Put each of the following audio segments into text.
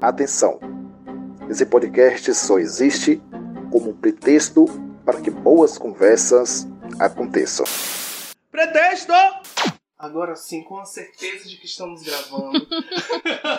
Atenção! Esse podcast só existe como um pretexto para que boas conversas aconteçam. Pretexto! Agora sim, com a certeza de que estamos gravando.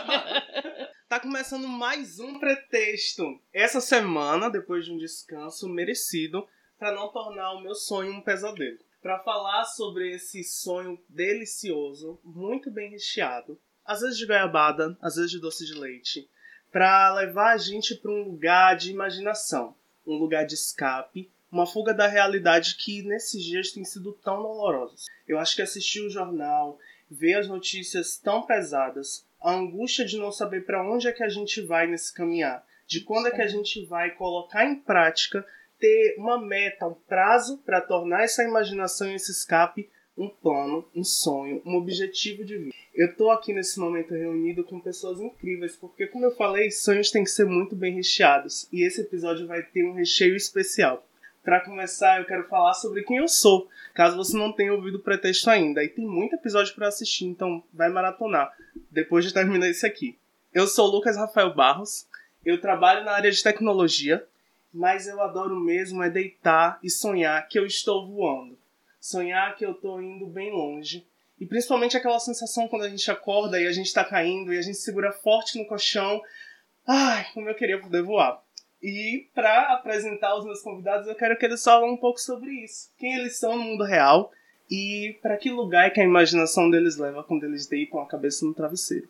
tá começando mais um pretexto. Essa semana, depois de um descanso merecido, para não tornar o meu sonho um pesadelo. Para falar sobre esse sonho delicioso, muito bem recheado, às vezes de goiabada, às vezes de doce de leite, para levar a gente para um lugar de imaginação, um lugar de escape, uma fuga da realidade que nesses dias tem sido tão dolorosa. Eu acho que assistir o jornal, ver as notícias tão pesadas, a angústia de não saber para onde é que a gente vai nesse caminhar, de quando é que a gente vai colocar em prática, ter uma meta, um prazo para tornar essa imaginação e esse escape um plano, um sonho, um objetivo de vida. Eu tô aqui nesse momento reunido com pessoas incríveis, porque como eu falei, sonhos têm que ser muito bem recheados, e esse episódio vai ter um recheio especial. Para começar, eu quero falar sobre quem eu sou, caso você não tenha ouvido o pretexto ainda. E tem muito episódio para assistir, então vai maratonar depois de terminar esse aqui. Eu sou Lucas Rafael Barros, eu trabalho na área de tecnologia, mas eu adoro mesmo é deitar e sonhar que eu estou voando sonhar que eu tô indo bem longe. E principalmente aquela sensação quando a gente acorda e a gente tá caindo e a gente segura forte no colchão. Ai, como eu queria poder voar. E para apresentar os meus convidados, eu quero que eles falem um pouco sobre isso. Quem eles são no mundo real e para que lugar é que a imaginação deles leva quando eles deitam a cabeça no travesseiro.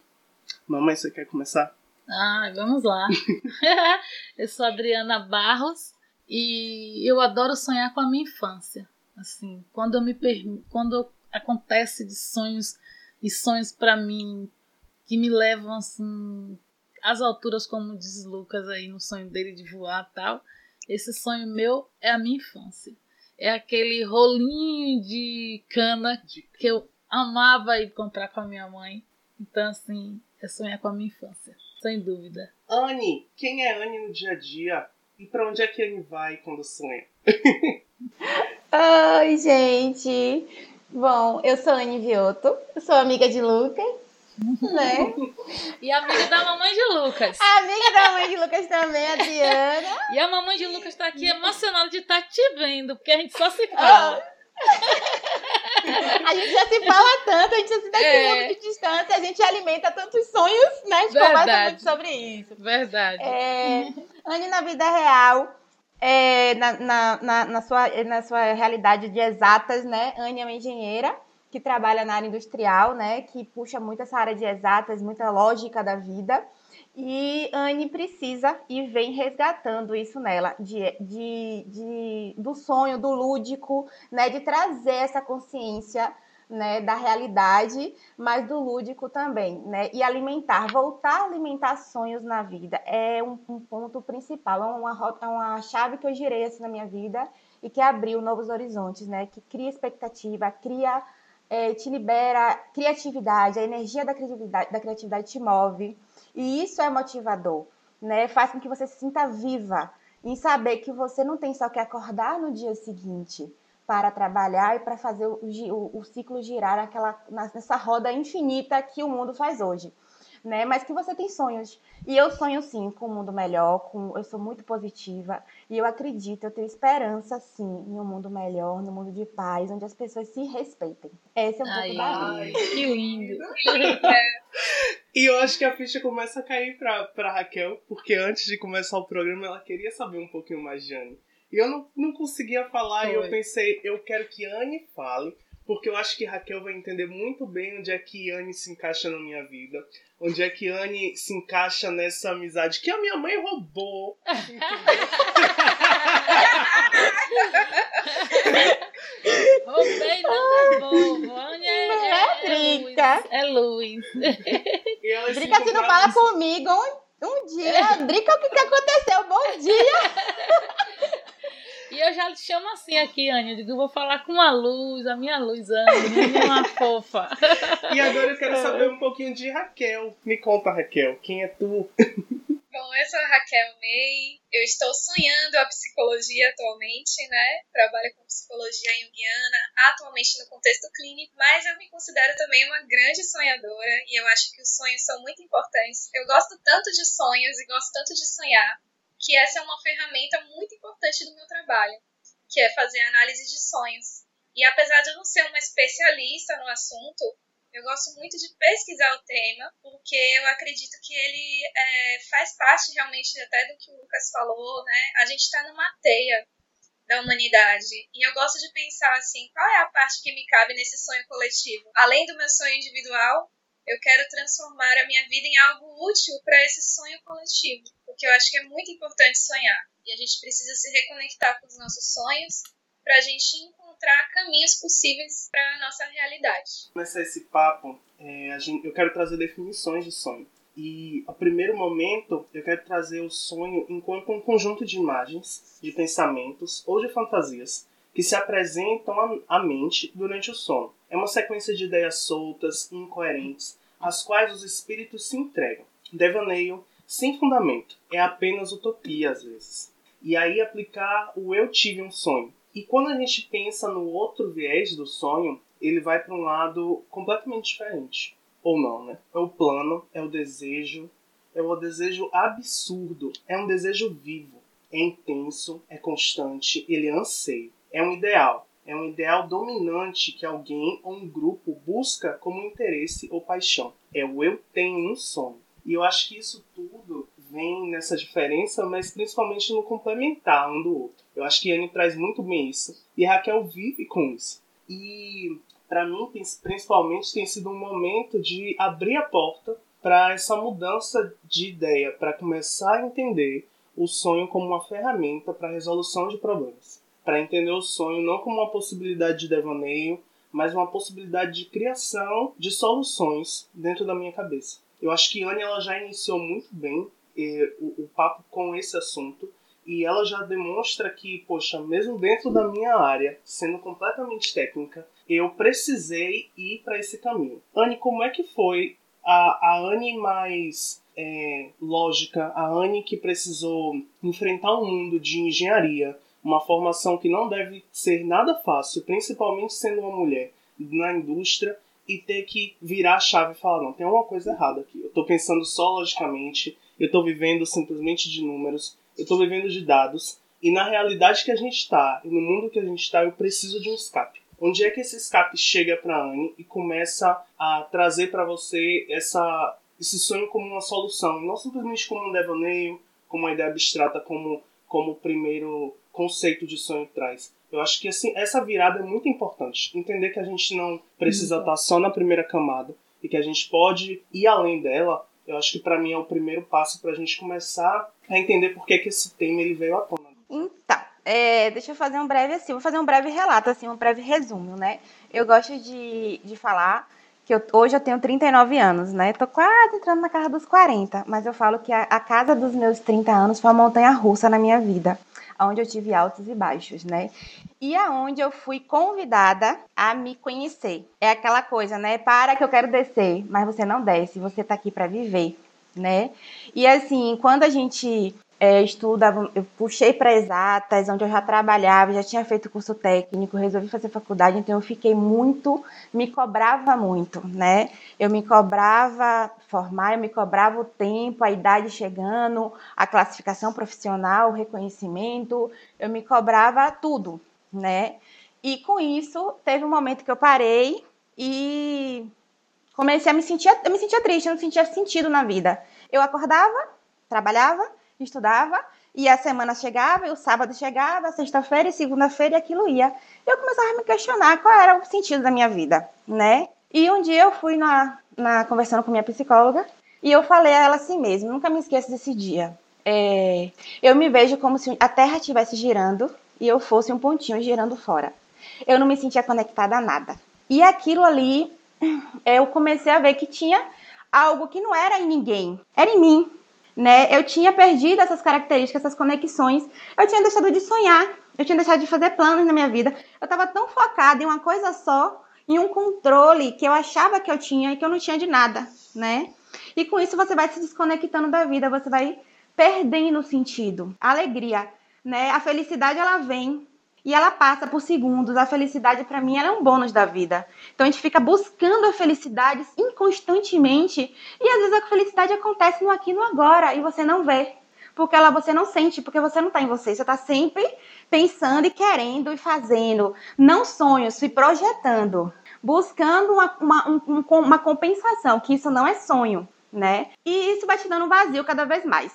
Mamãe, você quer começar? Ah, vamos lá. eu sou Adriana Barros e eu adoro sonhar com a minha infância. Assim, quando eu me quando acontece de sonhos e sonhos para mim que me levam assim às alturas como diz Lucas aí no sonho dele de voar tal, esse sonho meu é a minha infância. É aquele rolinho de cana que eu amava ir comprar com a minha mãe. Então assim, é sonhar com a minha infância, sem dúvida. Anne, quem é Anne no dia a dia? E para onde é que Anne vai quando sonha? Oi, gente. Bom, eu sou Anne Vioto, sou amiga de Lucas, né? E amiga da mamãe de Lucas. amiga da mamãe de Lucas também, a Diana. E a mamãe de Lucas tá aqui emocionada de estar tá te vendo, porque a gente só se fala. a gente já se fala tanto, a gente já se dá é. de distância, a gente alimenta tantos sonhos, né? A gente Verdade. conversa muito sobre isso. Verdade. É, Anne, na vida real, é, na, na, na, na, sua, na sua realidade de exatas, né? Anne é uma engenheira que trabalha na área industrial, né? Que puxa muito essa área de exatas, muita lógica da vida. E Anne precisa e vem resgatando isso nela, de, de, de, do sonho, do lúdico, né? De trazer essa consciência né, da realidade, mas do lúdico também, né? E alimentar, voltar a alimentar sonhos na vida é um, um ponto principal, é uma, é uma chave que eu girei assim na minha vida e que abriu novos horizontes, né? Que cria expectativa, cria, é, te libera criatividade, a energia da criatividade, da criatividade te move e isso é motivador, né? Faz com que você se sinta viva em saber que você não tem só que acordar no dia seguinte para trabalhar e para fazer o, o, o ciclo girar naquela, nessa roda infinita que o mundo faz hoje. Né? Mas que você tem sonhos. E eu sonho sim com um mundo melhor, com, eu sou muito positiva e eu acredito, eu tenho esperança sim em um mundo melhor, no mundo de paz, onde as pessoas se respeitem. Esse é um pouco da ai, Que lindo. e eu acho que a ficha começa a cair para pra Raquel, porque antes de começar o programa ela queria saber um pouquinho mais de Anne. E eu não, não conseguia falar Foi. e eu pensei, eu quero que Anne fale, porque eu acho que Raquel vai entender muito bem onde é que Anne se encaixa na minha vida, onde é que Anne se encaixa nessa amizade que a minha mãe roubou. Roubei nada bobo. Anne é, é, é, é Luiz. É Luiz. Drica, se não fala comigo um, um dia. Drica, o que, que aconteceu? Bom dia. E eu já te chamo assim aqui, Anne. Eu digo, eu vou falar com a luz, a minha luz, Anne, a minha fofa. E agora eu quero saber um pouquinho de Raquel. Me conta, Raquel, quem é tu? eu sou a Raquel May, eu estou sonhando a psicologia atualmente, né? Trabalho com psicologia junguiana, atualmente no contexto clínico, mas eu me considero também uma grande sonhadora e eu acho que os sonhos são muito importantes. Eu gosto tanto de sonhos e gosto tanto de sonhar, que essa é uma ferramenta muito importante trabalho, que é fazer análise de sonhos. E apesar de eu não ser uma especialista no assunto, eu gosto muito de pesquisar o tema, porque eu acredito que ele é, faz parte realmente até do que o Lucas falou, né? A gente está numa teia da humanidade. E eu gosto de pensar assim, qual é a parte que me cabe nesse sonho coletivo? Além do meu sonho individual, eu quero transformar a minha vida em algo útil para esse sonho coletivo, porque eu acho que é muito importante sonhar. E a gente precisa se reconectar com os nossos sonhos para a gente encontrar caminhos possíveis para a nossa realidade. Começar esse papo, é, gente, eu quero trazer definições de sonho. E, a primeiro momento, eu quero trazer o sonho enquanto um conjunto de imagens, de pensamentos ou de fantasias que se apresentam à mente durante o sono. É uma sequência de ideias soltas, incoerentes, às quais os espíritos se entregam. Devaneio, sem fundamento, é apenas utopia às vezes. E aí aplicar o eu tive um sonho, e quando a gente pensa no outro viés do sonho, ele vai para um lado completamente diferente. Ou não, né? É o plano, é o desejo, é o desejo absurdo, é um desejo vivo, é intenso, é constante, ele é anseio, é um ideal, é um ideal dominante que alguém ou um grupo busca como interesse ou paixão. É o eu tenho um sonho. E eu acho que isso tudo vem nessa diferença, mas principalmente no complementar um do outro. Eu acho que Anne traz muito bem isso. E Raquel vive com isso. E para mim, principalmente, tem sido um momento de abrir a porta para essa mudança de ideia, para começar a entender o sonho como uma ferramenta para resolução de problemas. Para entender o sonho não como uma possibilidade de devaneio, mas uma possibilidade de criação de soluções dentro da minha cabeça. Eu acho que Anne ela já iniciou muito bem eh, o, o papo com esse assunto e ela já demonstra que, poxa, mesmo dentro da minha área, sendo completamente técnica, eu precisei ir para esse caminho. Anne, como é que foi a, a Anne mais é, lógica, a Anne que precisou enfrentar um mundo de engenharia, uma formação que não deve ser nada fácil, principalmente sendo uma mulher na indústria, e ter que virar a chave e falar: não, tem uma coisa errada aqui. Eu estou pensando só logicamente, eu estou vivendo simplesmente de números, eu estou vivendo de dados, e na realidade que a gente está, e no mundo que a gente está, eu preciso de um escape. Onde é que esse escape chega para Anne e começa a trazer para você essa, esse sonho como uma solução, não simplesmente como um devaneio, como uma ideia abstrata, como como o primeiro conceito de sonho traz. Eu acho que assim, essa virada é muito importante. Entender que a gente não precisa estar só na primeira camada e que a gente pode ir além dela eu acho que para mim é o primeiro passo para a gente começar a entender por que, que esse tema ele veio à tona. Então, é, deixa eu fazer um breve assim, vou fazer um breve relato, assim, um breve resumo, né? Eu gosto de, de falar que eu, hoje eu tenho 39 anos, né? Tô quase entrando na casa dos 40, mas eu falo que a, a casa dos meus 30 anos foi uma montanha russa na minha vida onde eu tive altos e baixos, né? E aonde eu fui convidada a me conhecer. É aquela coisa, né? Para que eu quero descer, mas você não desce, você tá aqui para viver, né? E assim, quando a gente é, estuda, eu puxei para exatas, onde eu já trabalhava, já tinha feito curso técnico, resolvi fazer faculdade, então eu fiquei muito, me cobrava muito, né? Eu me cobrava formar, eu me cobrava o tempo, a idade chegando, a classificação profissional, o reconhecimento, eu me cobrava tudo, né? E com isso, teve um momento que eu parei e comecei a me sentir, eu me sentia triste, eu não sentia sentido na vida. Eu acordava, trabalhava, estudava, e a semana chegava, e o sábado chegava, sexta-feira e segunda-feira, e aquilo ia. Eu começava a me questionar qual era o sentido da minha vida, né? E um dia eu fui na, na conversando com minha psicóloga, e eu falei a ela assim mesmo, nunca me esqueço desse dia. É, eu me vejo como se a Terra estivesse girando e eu fosse um pontinho girando fora. Eu não me sentia conectada a nada. E aquilo ali, eu comecei a ver que tinha algo que não era em ninguém, era em mim né? Eu tinha perdido essas características, essas conexões. Eu tinha deixado de sonhar, eu tinha deixado de fazer planos na minha vida. Eu estava tão focada em uma coisa só, em um controle que eu achava que eu tinha e que eu não tinha de nada, né? E com isso você vai se desconectando da vida, você vai perdendo o sentido. A alegria, né? A felicidade ela vem e ela passa por segundos. A felicidade para mim ela é um bônus da vida. Então a gente fica buscando a felicidade inconstantemente e às vezes a felicidade acontece no aqui no agora e você não vê. Porque ela você não sente, porque você não está em você. Você está sempre pensando e querendo e fazendo. Não sonhos, se projetando. Buscando uma, uma, um, uma compensação, que isso não é sonho, né? E isso vai te dando vazio cada vez mais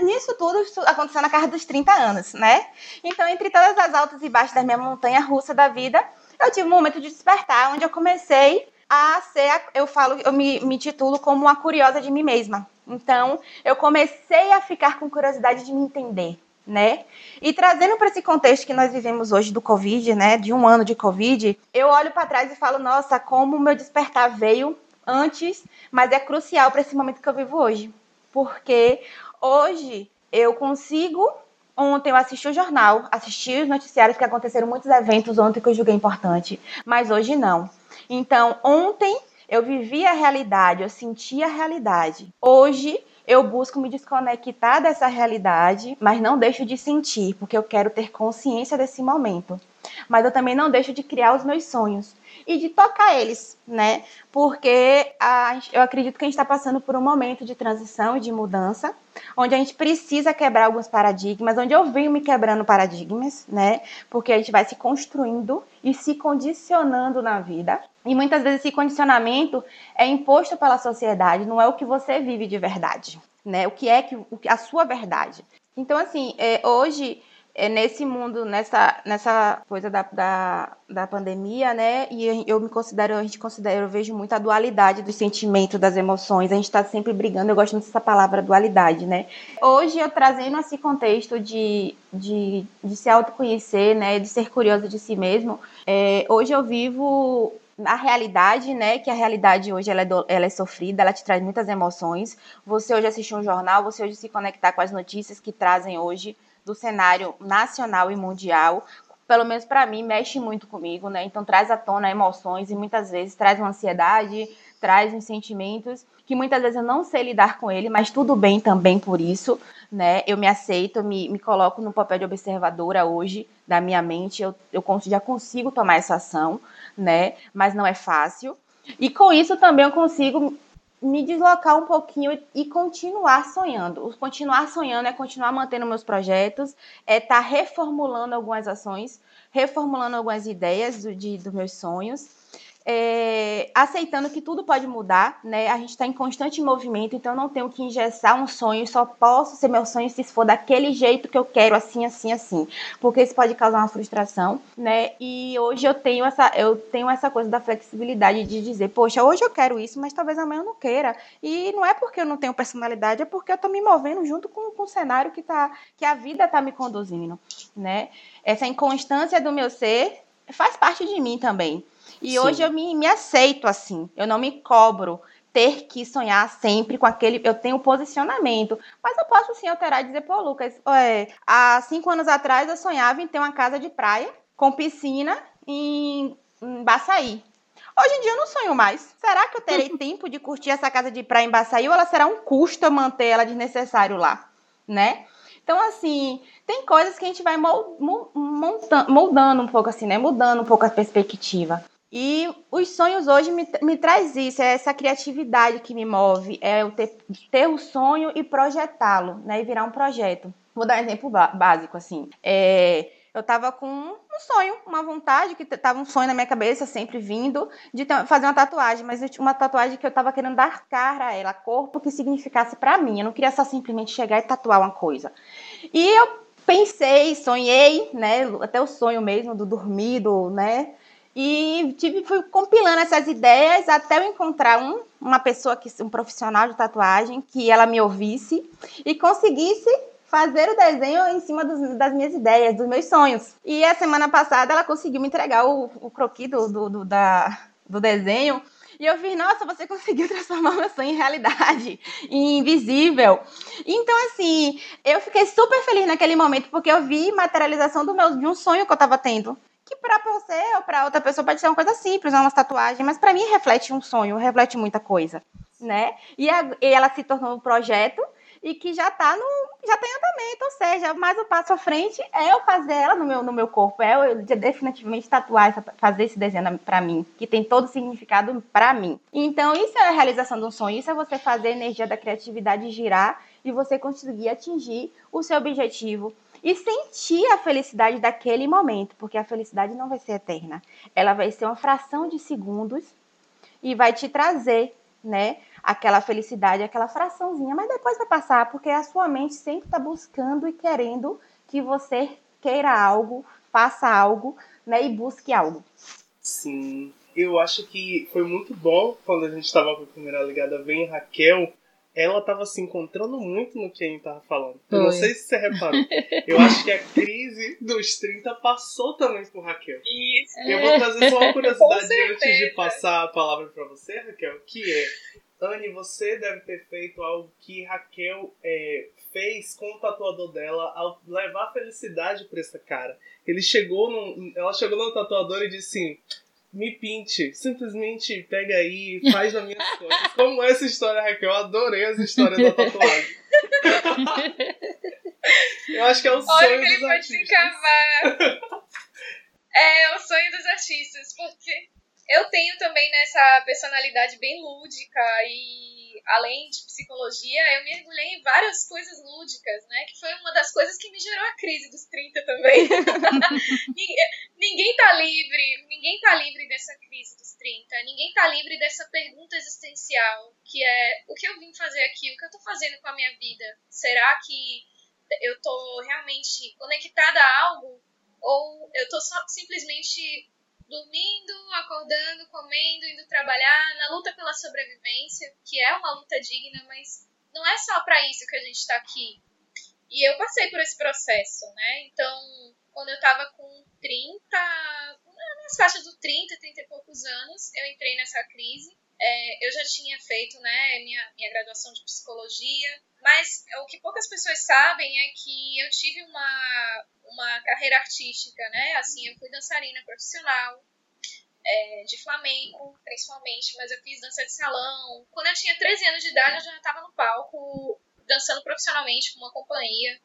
nisso tudo aconteceu na casa dos 30 anos, né? Então, entre todas as altas e baixas da minha montanha russa da vida, eu tive um momento de despertar, onde eu comecei a ser, eu falo, eu me, me titulo como uma curiosa de mim mesma. Então, eu comecei a ficar com curiosidade de me entender, né? E trazendo para esse contexto que nós vivemos hoje do Covid, né, de um ano de Covid, eu olho para trás e falo, nossa, como o meu despertar veio antes, mas é crucial para esse momento que eu vivo hoje. Porque Hoje eu consigo. Ontem eu assisti o jornal, assisti os noticiários que aconteceram muitos eventos ontem que eu julguei importante, mas hoje não. Então, ontem eu vivi a realidade, eu senti a realidade. Hoje eu busco me desconectar dessa realidade, mas não deixo de sentir, porque eu quero ter consciência desse momento. Mas eu também não deixo de criar os meus sonhos e de tocar eles, né? Porque a, eu acredito que a gente está passando por um momento de transição e de mudança, onde a gente precisa quebrar alguns paradigmas, onde eu venho me quebrando paradigmas, né? Porque a gente vai se construindo e se condicionando na vida. E muitas vezes esse condicionamento é imposto pela sociedade, não é o que você vive de verdade, né? O que é que a sua verdade. Então, assim, é, hoje é nesse mundo, nessa, nessa coisa da, da, da, pandemia, né? E eu me considero, a gente considera, eu vejo muito a dualidade dos sentimentos, das emoções. A gente está sempre brigando, eu gosto muito dessa palavra dualidade, né? Hoje eu trazendo esse contexto de, de, de se autoconhecer, né? De ser curioso de si mesmo. É, hoje eu vivo a realidade, né? Que a realidade hoje ela é, do, ela é sofrida, ela te traz muitas emoções. Você hoje assiste um jornal, você hoje se conectar com as notícias que trazem hoje do cenário nacional e mundial, pelo menos para mim, mexe muito comigo, né? Então traz à tona emoções e muitas vezes traz uma ansiedade, traz uns sentimentos que muitas vezes eu não sei lidar com ele, mas tudo bem também por isso, né? Eu me aceito, me, me coloco no papel de observadora hoje da minha mente, eu, eu já consigo tomar essa ação, né? Mas não é fácil. E com isso também eu consigo me deslocar um pouquinho e continuar sonhando. O continuar sonhando é continuar mantendo meus projetos, é estar tá reformulando algumas ações, reformulando algumas ideias do, dos meus sonhos é, aceitando que tudo pode mudar, né? A gente está em constante movimento, então eu não tenho que engessar um sonho, só posso ser meu sonho se for daquele jeito que eu quero, assim, assim, assim, porque isso pode causar uma frustração, né? E hoje eu tenho essa, eu tenho essa coisa da flexibilidade de dizer, poxa, hoje eu quero isso, mas talvez amanhã eu não queira. E não é porque eu não tenho personalidade, é porque eu tô me movendo junto com, com o cenário que tá, que a vida tá me conduzindo, né? Essa inconstância do meu ser faz parte de mim também. E Sim. hoje eu me, me aceito assim. Eu não me cobro ter que sonhar sempre com aquele. Eu tenho posicionamento. Mas eu posso sim alterar e dizer, pô, Lucas, é, há cinco anos atrás eu sonhava em ter uma casa de praia com piscina em, em Baçaí. Hoje em dia eu não sonho mais. Será que eu terei tempo de curtir essa casa de praia em Baçaí ou ela será um custo manter ela desnecessário lá, né? Então, assim, tem coisas que a gente vai moldando um pouco assim, né? Mudando um pouco a perspectiva. E os sonhos hoje me, me traz isso, é essa criatividade que me move, é o ter, ter o sonho e projetá-lo, né? E virar um projeto. Vou dar um exemplo básico, assim. É, eu tava com um sonho, uma vontade, que tava um sonho na minha cabeça, sempre vindo, de ter, fazer uma tatuagem, mas uma tatuagem que eu tava querendo dar cara a ela, corpo que significasse para mim. Eu não queria só simplesmente chegar e tatuar uma coisa. E eu pensei, sonhei, né? Até o sonho mesmo do dormido, né? E tive, fui compilando essas ideias até eu encontrar um, uma pessoa, que, um profissional de tatuagem, que ela me ouvisse e conseguisse fazer o desenho em cima dos, das minhas ideias, dos meus sonhos. E a semana passada ela conseguiu me entregar o, o croquis do, do, do, da, do desenho. E eu fiz, nossa, você conseguiu transformar meu sonho em realidade, em invisível. Então, assim, eu fiquei super feliz naquele momento, porque eu vi materialização do meu, de um sonho que eu estava tendo que para você ou para outra pessoa pode ser uma coisa simples, uma tatuagem, mas para mim reflete um sonho, reflete muita coisa, né? E, a, e ela se tornou um projeto e que já está no já tá em andamento, ou seja, mais um passo à frente é eu fazer ela no meu, no meu corpo, é eu definitivamente tatuar, essa, fazer esse desenho para mim, que tem todo o significado para mim. Então, isso é a realização de um sonho, isso é você fazer a energia da criatividade girar e você conseguir atingir o seu objetivo e sentir a felicidade daquele momento, porque a felicidade não vai ser eterna. Ela vai ser uma fração de segundos e vai te trazer, né, aquela felicidade, aquela fraçãozinha, mas depois vai passar, porque a sua mente sempre está buscando e querendo que você queira algo, faça algo, né, e busque algo. Sim, eu acho que foi muito bom quando a gente estava com a câmera ligada bem Raquel, ela tava se encontrando muito no que a gente tava falando. Eu não sei se você reparou. Eu acho que a crise dos 30 passou também por Raquel. Isso. Eu vou trazer só uma curiosidade antes de passar a palavra para você, Raquel, que é Anne, você deve ter feito algo que Raquel é, fez com o tatuador dela ao levar felicidade para essa cara. Ele chegou no, ela chegou no tatuador e disse assim: me pinte. Simplesmente pega aí e faz as minhas coisas. Como essa história, Raquel? Eu adorei essa história da tatuagem. eu acho que é o sonho Olha que ele dos pode artistas. se encavar. é o sonho dos artistas, porque eu tenho também nessa personalidade bem lúdica e além de psicologia, eu mergulhei em várias coisas lúdicas, né? Que foi uma das coisas que me gerou a crise dos 30 também. ninguém, ninguém tá livre, ninguém tá livre dessa crise dos 30, ninguém tá livre dessa pergunta existencial, que é o que eu vim fazer aqui, o que eu tô fazendo com a minha vida? Será que eu tô realmente conectada a algo? Ou eu tô só simplesmente dormindo, acordando, comendo, indo trabalhar, na luta pela sobrevivência, que é uma luta digna, mas não é só para isso que a gente tá aqui. E eu passei por esse processo, né? Então, quando eu tava com 30, nas faixas do 30, 30 e poucos anos, eu entrei nessa crise. É, eu já tinha feito né, minha, minha graduação de psicologia, mas o que poucas pessoas sabem é que eu tive uma, uma carreira artística, né? Assim, eu fui dançarina profissional, é, de flamenco, principalmente, mas eu fiz dança de salão. Quando eu tinha 13 anos de idade, eu já estava no palco dançando profissionalmente com uma companhia.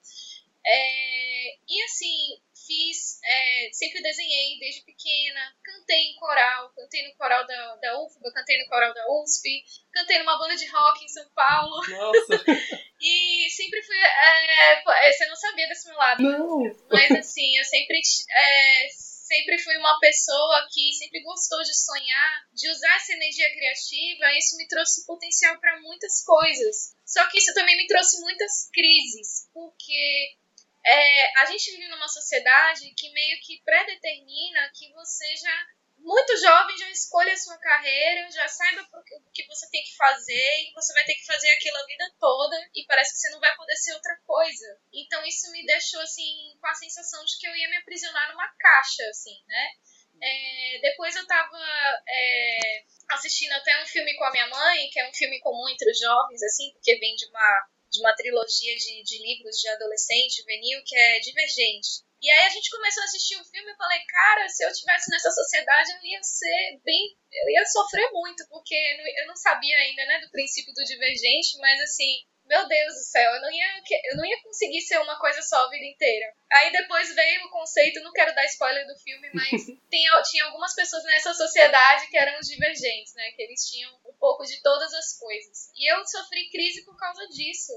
É, e assim, fiz, é, sempre desenhei desde pequena, cantei em coral, cantei no coral da, da UFBA, cantei no coral da USP, cantei numa banda de rock em São Paulo. Nossa! e sempre fui. É, você não sabia desse meu lado. Não! Mas assim, eu sempre. É, sempre fui uma pessoa que sempre gostou de sonhar, de usar essa energia criativa, e isso me trouxe potencial para muitas coisas. Só que isso também me trouxe muitas crises, porque é, a gente vive numa sociedade que meio que predetermina que você já, muito jovem, já escolha a sua carreira, já saiba o que você tem que fazer e você vai ter que fazer aquilo a vida toda e parece que você não vai poder ser outra coisa. Então isso me deixou assim com a sensação de que eu ia me aprisionar numa caixa, assim, né? É, depois eu tava é, assistindo até um filme com a minha mãe, que é um filme comum entre os jovens, assim, porque vem de uma de uma trilogia de, de livros de adolescente, juvenil, que é Divergente. E aí a gente começou a assistir o filme e falei, cara, se eu tivesse nessa sociedade eu ia ser bem. Eu ia sofrer muito, porque eu não sabia ainda, né, do princípio do divergente, mas assim, meu Deus do céu, eu não ia, eu não ia conseguir ser uma coisa só a vida inteira. Aí depois veio o conceito, não quero dar spoiler do filme, mas tem, tinha algumas pessoas nessa sociedade que eram os divergentes, né? Que eles tinham um pouco de todas as coisas. E eu sofri crise por causa disso.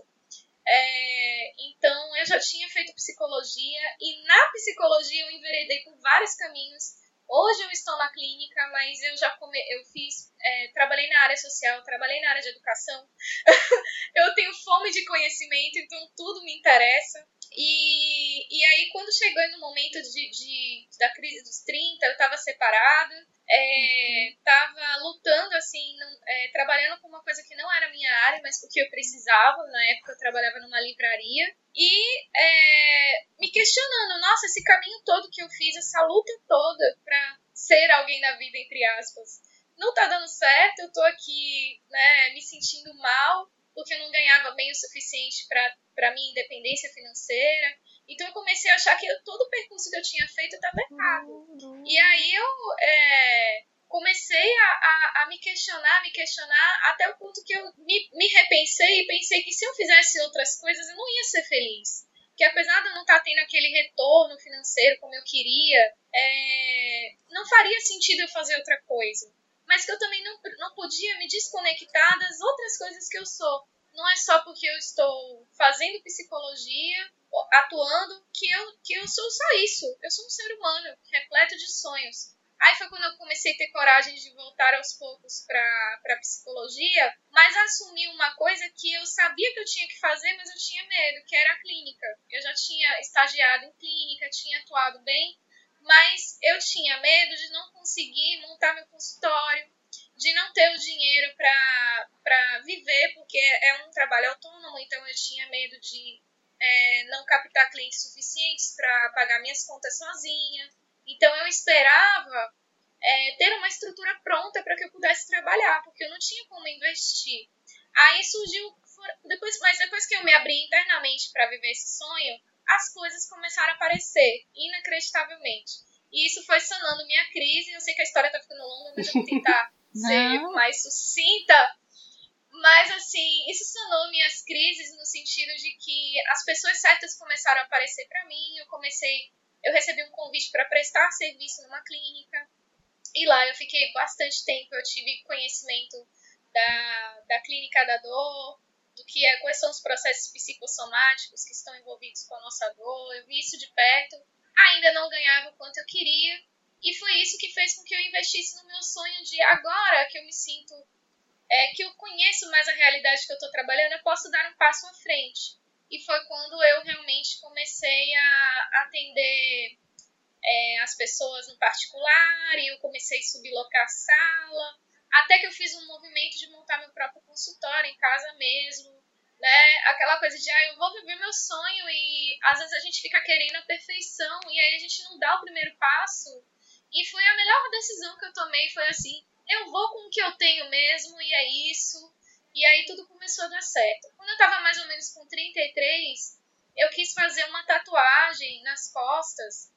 É, então eu já tinha feito psicologia e na psicologia eu enveredei por vários caminhos. Hoje eu estou na clínica, mas eu já come, eu fiz, é, trabalhei na área social, trabalhei na área de educação. eu tenho fome de conhecimento, então tudo me interessa. E, e aí, quando chegou no momento de, de da crise dos 30, eu estava separada, estava é, lutando, assim, não, é, trabalhando com uma coisa que não era minha área, mas porque eu precisava. Na época, eu trabalhava numa livraria. E é, me questionando, nossa, esse caminho todo que eu fiz, essa luta toda para ser alguém na vida, entre aspas, não tá dando certo, eu tô aqui, né, me sentindo mal, porque eu não ganhava bem o suficiente para minha independência financeira. Então eu comecei a achar que eu, todo o percurso que eu tinha feito estava errado. E aí eu, é, comecei a, a, a, me questionar, me questionar, até o ponto que eu me, me repensei e pensei que se eu fizesse outras coisas eu não ia ser feliz. Que apesar de eu não estar tá tendo aquele retorno financeiro como eu queria, é, não faria sentido eu fazer outra coisa. Mas que eu também não, não podia me desconectar das outras coisas que eu sou. Não é só porque eu estou fazendo psicologia, atuando, que eu, que eu sou só isso. Eu sou um ser humano, repleto de sonhos Aí foi quando eu comecei a ter coragem de voltar aos poucos para psicologia, mas assumi uma coisa que eu sabia que eu tinha que fazer, mas eu tinha medo, que era a clínica. Eu já tinha estagiado em clínica, tinha atuado bem, mas eu tinha medo de não conseguir montar meu consultório, de não ter o dinheiro para viver, porque é um trabalho autônomo, então eu tinha medo de é, não captar clientes suficientes para pagar minhas contas sozinha. Então eu esperava é, ter uma estrutura pronta para que eu pudesse trabalhar, porque eu não tinha como investir. Aí surgiu, depois, mas depois que eu me abri internamente para viver esse sonho, as coisas começaram a aparecer, inacreditavelmente. E isso foi sanando minha crise. Eu sei que a história está ficando longa, mas eu vou tentar ser mais sucinta. Mas, assim, isso sanou minhas crises no sentido de que as pessoas certas começaram a aparecer para mim. Eu comecei eu recebi um convite para prestar serviço numa clínica. E lá eu fiquei bastante tempo, eu tive conhecimento da, da clínica da dor, do que é, quais são os processos psicossomáticos que estão envolvidos com a nossa dor. Eu vi isso de perto, ainda não ganhava o quanto eu queria, e foi isso que fez com que eu investisse no meu sonho de agora que eu me sinto, é, que eu conheço mais a realidade que eu estou trabalhando, eu posso dar um passo à frente e foi quando eu realmente comecei a atender é, as pessoas no particular e eu comecei a sublocar a sala, até que eu fiz um movimento de montar meu próprio consultório em casa mesmo, né? Aquela coisa de, ah, eu vou viver meu sonho e às vezes a gente fica querendo a perfeição e aí a gente não dá o primeiro passo. E foi a melhor decisão que eu tomei, foi assim, eu vou com o que eu tenho mesmo e é isso. E aí tudo começou a dar certo. Quando eu tava mais ou menos com 33, eu quis fazer uma tatuagem nas costas,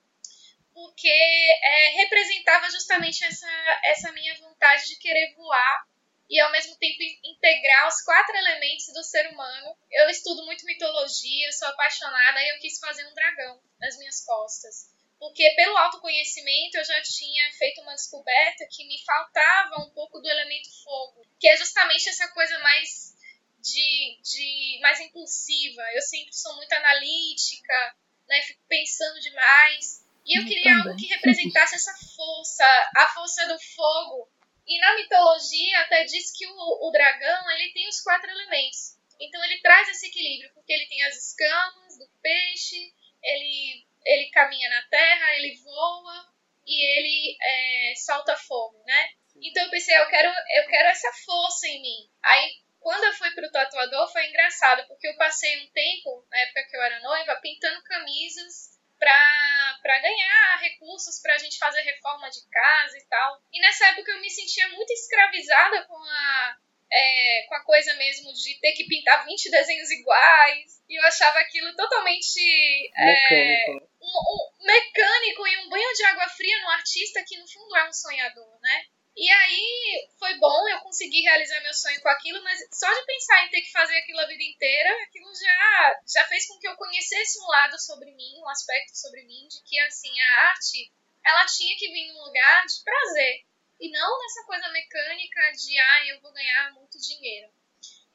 porque é, representava justamente essa, essa minha vontade de querer voar e ao mesmo tempo integrar os quatro elementos do ser humano. Eu estudo muito mitologia, sou apaixonada e eu quis fazer um dragão nas minhas costas porque pelo autoconhecimento eu já tinha feito uma descoberta que me faltava um pouco do elemento fogo, que é justamente essa coisa mais de, de mais impulsiva. Eu sempre sou muito analítica, né, fico pensando demais. E eu, eu queria também. algo que representasse essa força, a força do fogo. E na mitologia até diz que o, o dragão ele tem os quatro elementos. Então ele traz esse equilíbrio, porque ele tem as escamas do peixe, ele ele caminha na terra, ele voa e ele é, solta fogo, né? Então eu pensei, eu quero, eu quero essa força em mim. Aí quando eu fui pro tatuador foi engraçado, porque eu passei um tempo, na época que eu era noiva, pintando camisas pra ganhar recursos pra gente fazer reforma de casa e tal. E nessa época eu me sentia muito escravizada com a, é, com a coisa mesmo de ter que pintar 20 desenhos iguais. E eu achava aquilo totalmente. É, um, um, mecânico e um banho de água fria no artista que, no fundo, é um sonhador, né? E aí foi bom, eu consegui realizar meu sonho com aquilo, mas só de pensar em ter que fazer aquilo a vida inteira, aquilo já, já fez com que eu conhecesse um lado sobre mim, um aspecto sobre mim, de que assim, a arte ela tinha que vir num lugar de prazer e não nessa coisa mecânica de ah, eu vou ganhar muito dinheiro.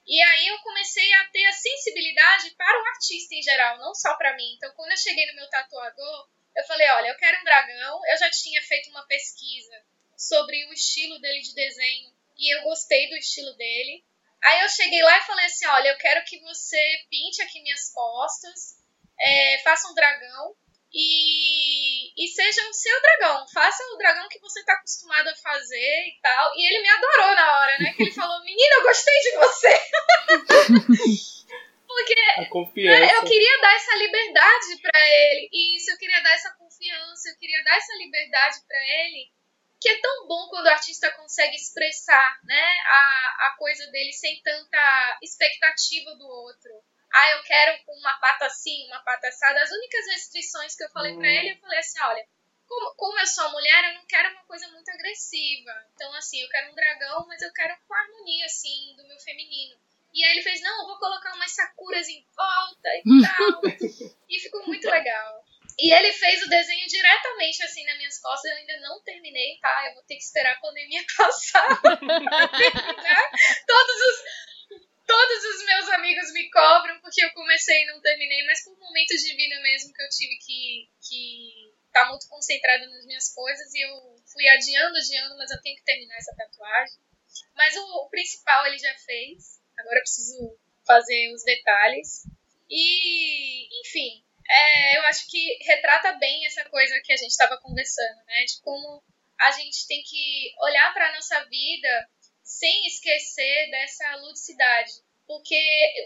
E aí eu comecei a ter a sensibilidade para o artista em geral, não só para mim. Então, quando eu cheguei no meu tatuador, eu falei, olha, eu quero um dragão. Eu já tinha feito uma pesquisa sobre o estilo dele de desenho e eu gostei do estilo dele. Aí eu cheguei lá e falei assim, olha, eu quero que você pinte aqui minhas costas, é, faça um dragão e, e seja o seu dragão. Faça o dragão que você está acostumado a fazer e tal. E ele me adorou na hora, né? Que ele falou: Menina, eu gostei de você. Porque né, eu queria dar essa liberdade para ele. E isso, eu queria dar essa confiança, eu queria dar essa liberdade para ele. Que é tão bom quando o artista consegue expressar né, a, a coisa dele sem tanta expectativa do outro ah, eu quero uma pata assim, uma pata assada. As únicas restrições que eu falei uhum. para ele, eu falei assim, olha, como, como eu sou mulher, eu não quero uma coisa muito agressiva. Então, assim, eu quero um dragão, mas eu quero com harmonia, assim, do meu feminino. E aí ele fez, não, eu vou colocar umas sakuras em volta e tal. e ficou muito legal. E ele fez o desenho diretamente assim nas minhas costas. Eu ainda não terminei, tá? Eu vou ter que esperar a pandemia passar terminar. Todos os, todos os meus amigos me cobram porque eu comecei e não terminei, mas por momentos de vida mesmo que eu tive que, que tá muito concentrada nas minhas coisas e eu fui adiando, adiando, mas eu tenho que terminar essa tatuagem. Mas o, o principal ele já fez. Agora eu preciso fazer os detalhes. E, enfim, é, eu acho que retrata bem essa coisa que a gente estava conversando, né? De como a gente tem que olhar para a nossa vida sem esquecer dessa ludicidade. Porque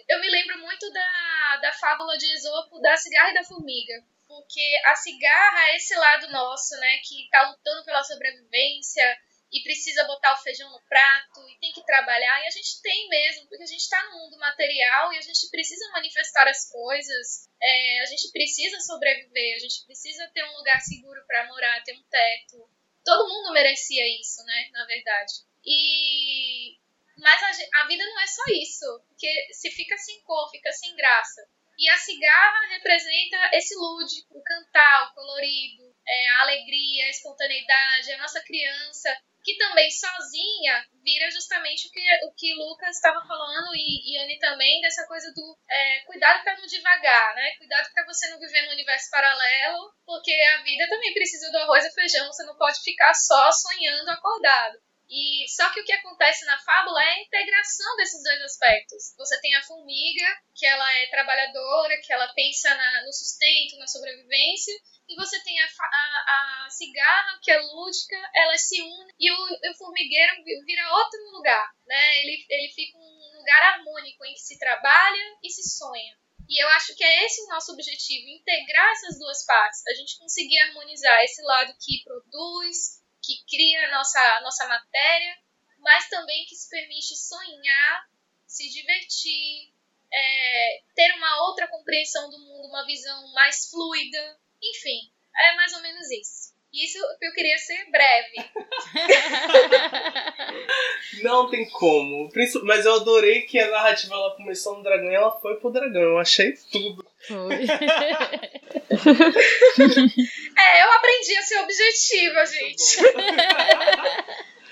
eu me lembro muito da, da fábula de Esopo da cigarra e da formiga. Porque a cigarra é esse lado nosso, né? Que está lutando pela sobrevivência, e precisa botar o feijão no prato e tem que trabalhar. E a gente tem mesmo, porque a gente está no mundo material e a gente precisa manifestar as coisas, é, a gente precisa sobreviver, a gente precisa ter um lugar seguro para morar, ter um teto. Todo mundo merecia isso, né? Na verdade. E mas a, a, vida não é só isso, porque se fica sem cor, fica sem graça. E a cigarra representa esse lúdico, o cantar, o colorido, é, a alegria, a espontaneidade, a nossa criança que também sozinha vira justamente o que, o que Lucas estava falando e, e Anne também, dessa coisa do é, cuidado para não devagar, né? Cuidado para você não viver no universo paralelo, porque a vida também precisa do arroz e feijão, você não pode ficar só sonhando acordado. E só que o que acontece na fábula é a integração desses dois aspectos. Você tem a formiga, que ela é trabalhadora, que ela pensa na, no sustento, na sobrevivência, e você tem a, a, a, cigarra, que é lúdica, elas se unem e o, o formigueiro vira outro lugar, né? Ele, ele fica um lugar harmônico em que se trabalha e se sonha. E eu acho que é esse o nosso objetivo, integrar essas duas partes, a gente conseguir harmonizar esse lado que produz, que cria a nossa, nossa matéria, mas também que se permite sonhar, se divertir, é, ter uma outra compreensão do mundo, uma visão mais fluida, enfim, é mais ou menos isso. Isso eu queria ser breve. Não tem como. Mas eu adorei que a narrativa ela começou no dragão e ela foi pro dragão. Eu achei tudo. Foi. é, eu aprendi a ser objetiva, gente.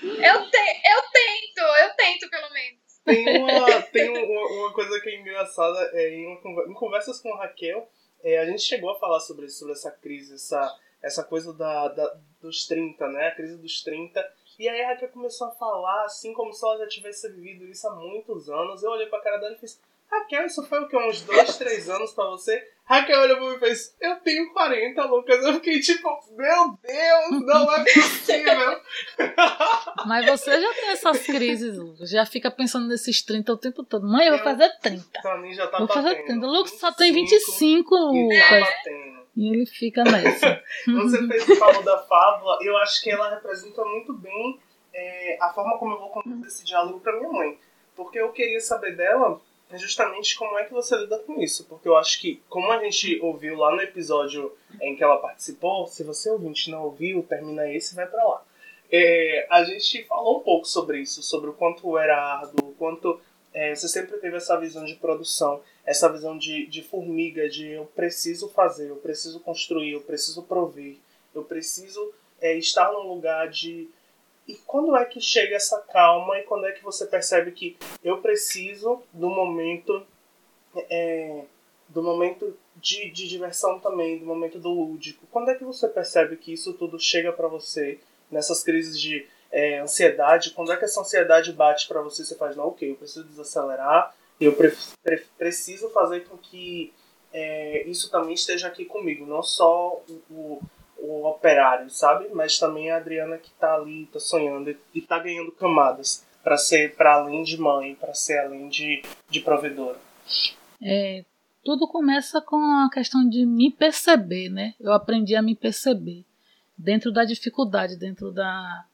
eu, te, eu tento, eu tento pelo menos. Tem uma, tem uma, uma coisa que é engraçada é, em, uma, em conversas com a Raquel é, a gente chegou a falar sobre sobre essa crise, essa, essa coisa da, da, dos 30, né? A crise dos 30. E aí a Raquel começou a falar, assim, como se ela já tivesse vivido isso há muitos anos. Eu olhei pra cara dela e fiz, Raquel, isso foi o que? Uns dois, três anos pra você? Raquel olhou pra mim e fez, eu tenho 40, Lucas. Eu fiquei tipo, meu Deus, não é possível. Mas você já tem essas crises, Lucas. Já fica pensando nesses 30 o tempo todo. Mãe, eu vou fazer 30. Pra mim já tá vou batendo. fazer 30. Lucas só tem 25, Lucas. E tá batendo. E ele fica nessa. você fez falou da fábula, eu acho que ela representa muito bem é, a forma como eu vou conduzir esse diálogo pra minha mãe. Porque eu queria saber dela é justamente como é que você lida com isso. Porque eu acho que, como a gente ouviu lá no episódio em que ela participou, se você ouvinte não ouviu, termina esse e vai para lá. É, a gente falou um pouco sobre isso, sobre o quanto era árduo, o quanto é, você sempre teve essa visão de produção, essa visão de, de formiga, de eu preciso fazer, eu preciso construir, eu preciso prover, eu preciso é, estar num lugar de e quando é que chega essa calma e quando é que você percebe que eu preciso do momento é, do momento de, de diversão também, do momento do lúdico? Quando é que você percebe que isso tudo chega para você nessas crises de é, ansiedade? Quando é que essa ansiedade bate para você? Você faz, não, ok, eu preciso desacelerar, eu pre pre preciso fazer com que é, isso também esteja aqui comigo, não só o, o o operário, sabe? Mas também a Adriana que tá ali, tá sonhando e tá ganhando camadas para ser para além de mãe, para ser além de, de provedora. É, tudo começa com a questão de me perceber, né? Eu aprendi a me perceber dentro da dificuldade, dentro da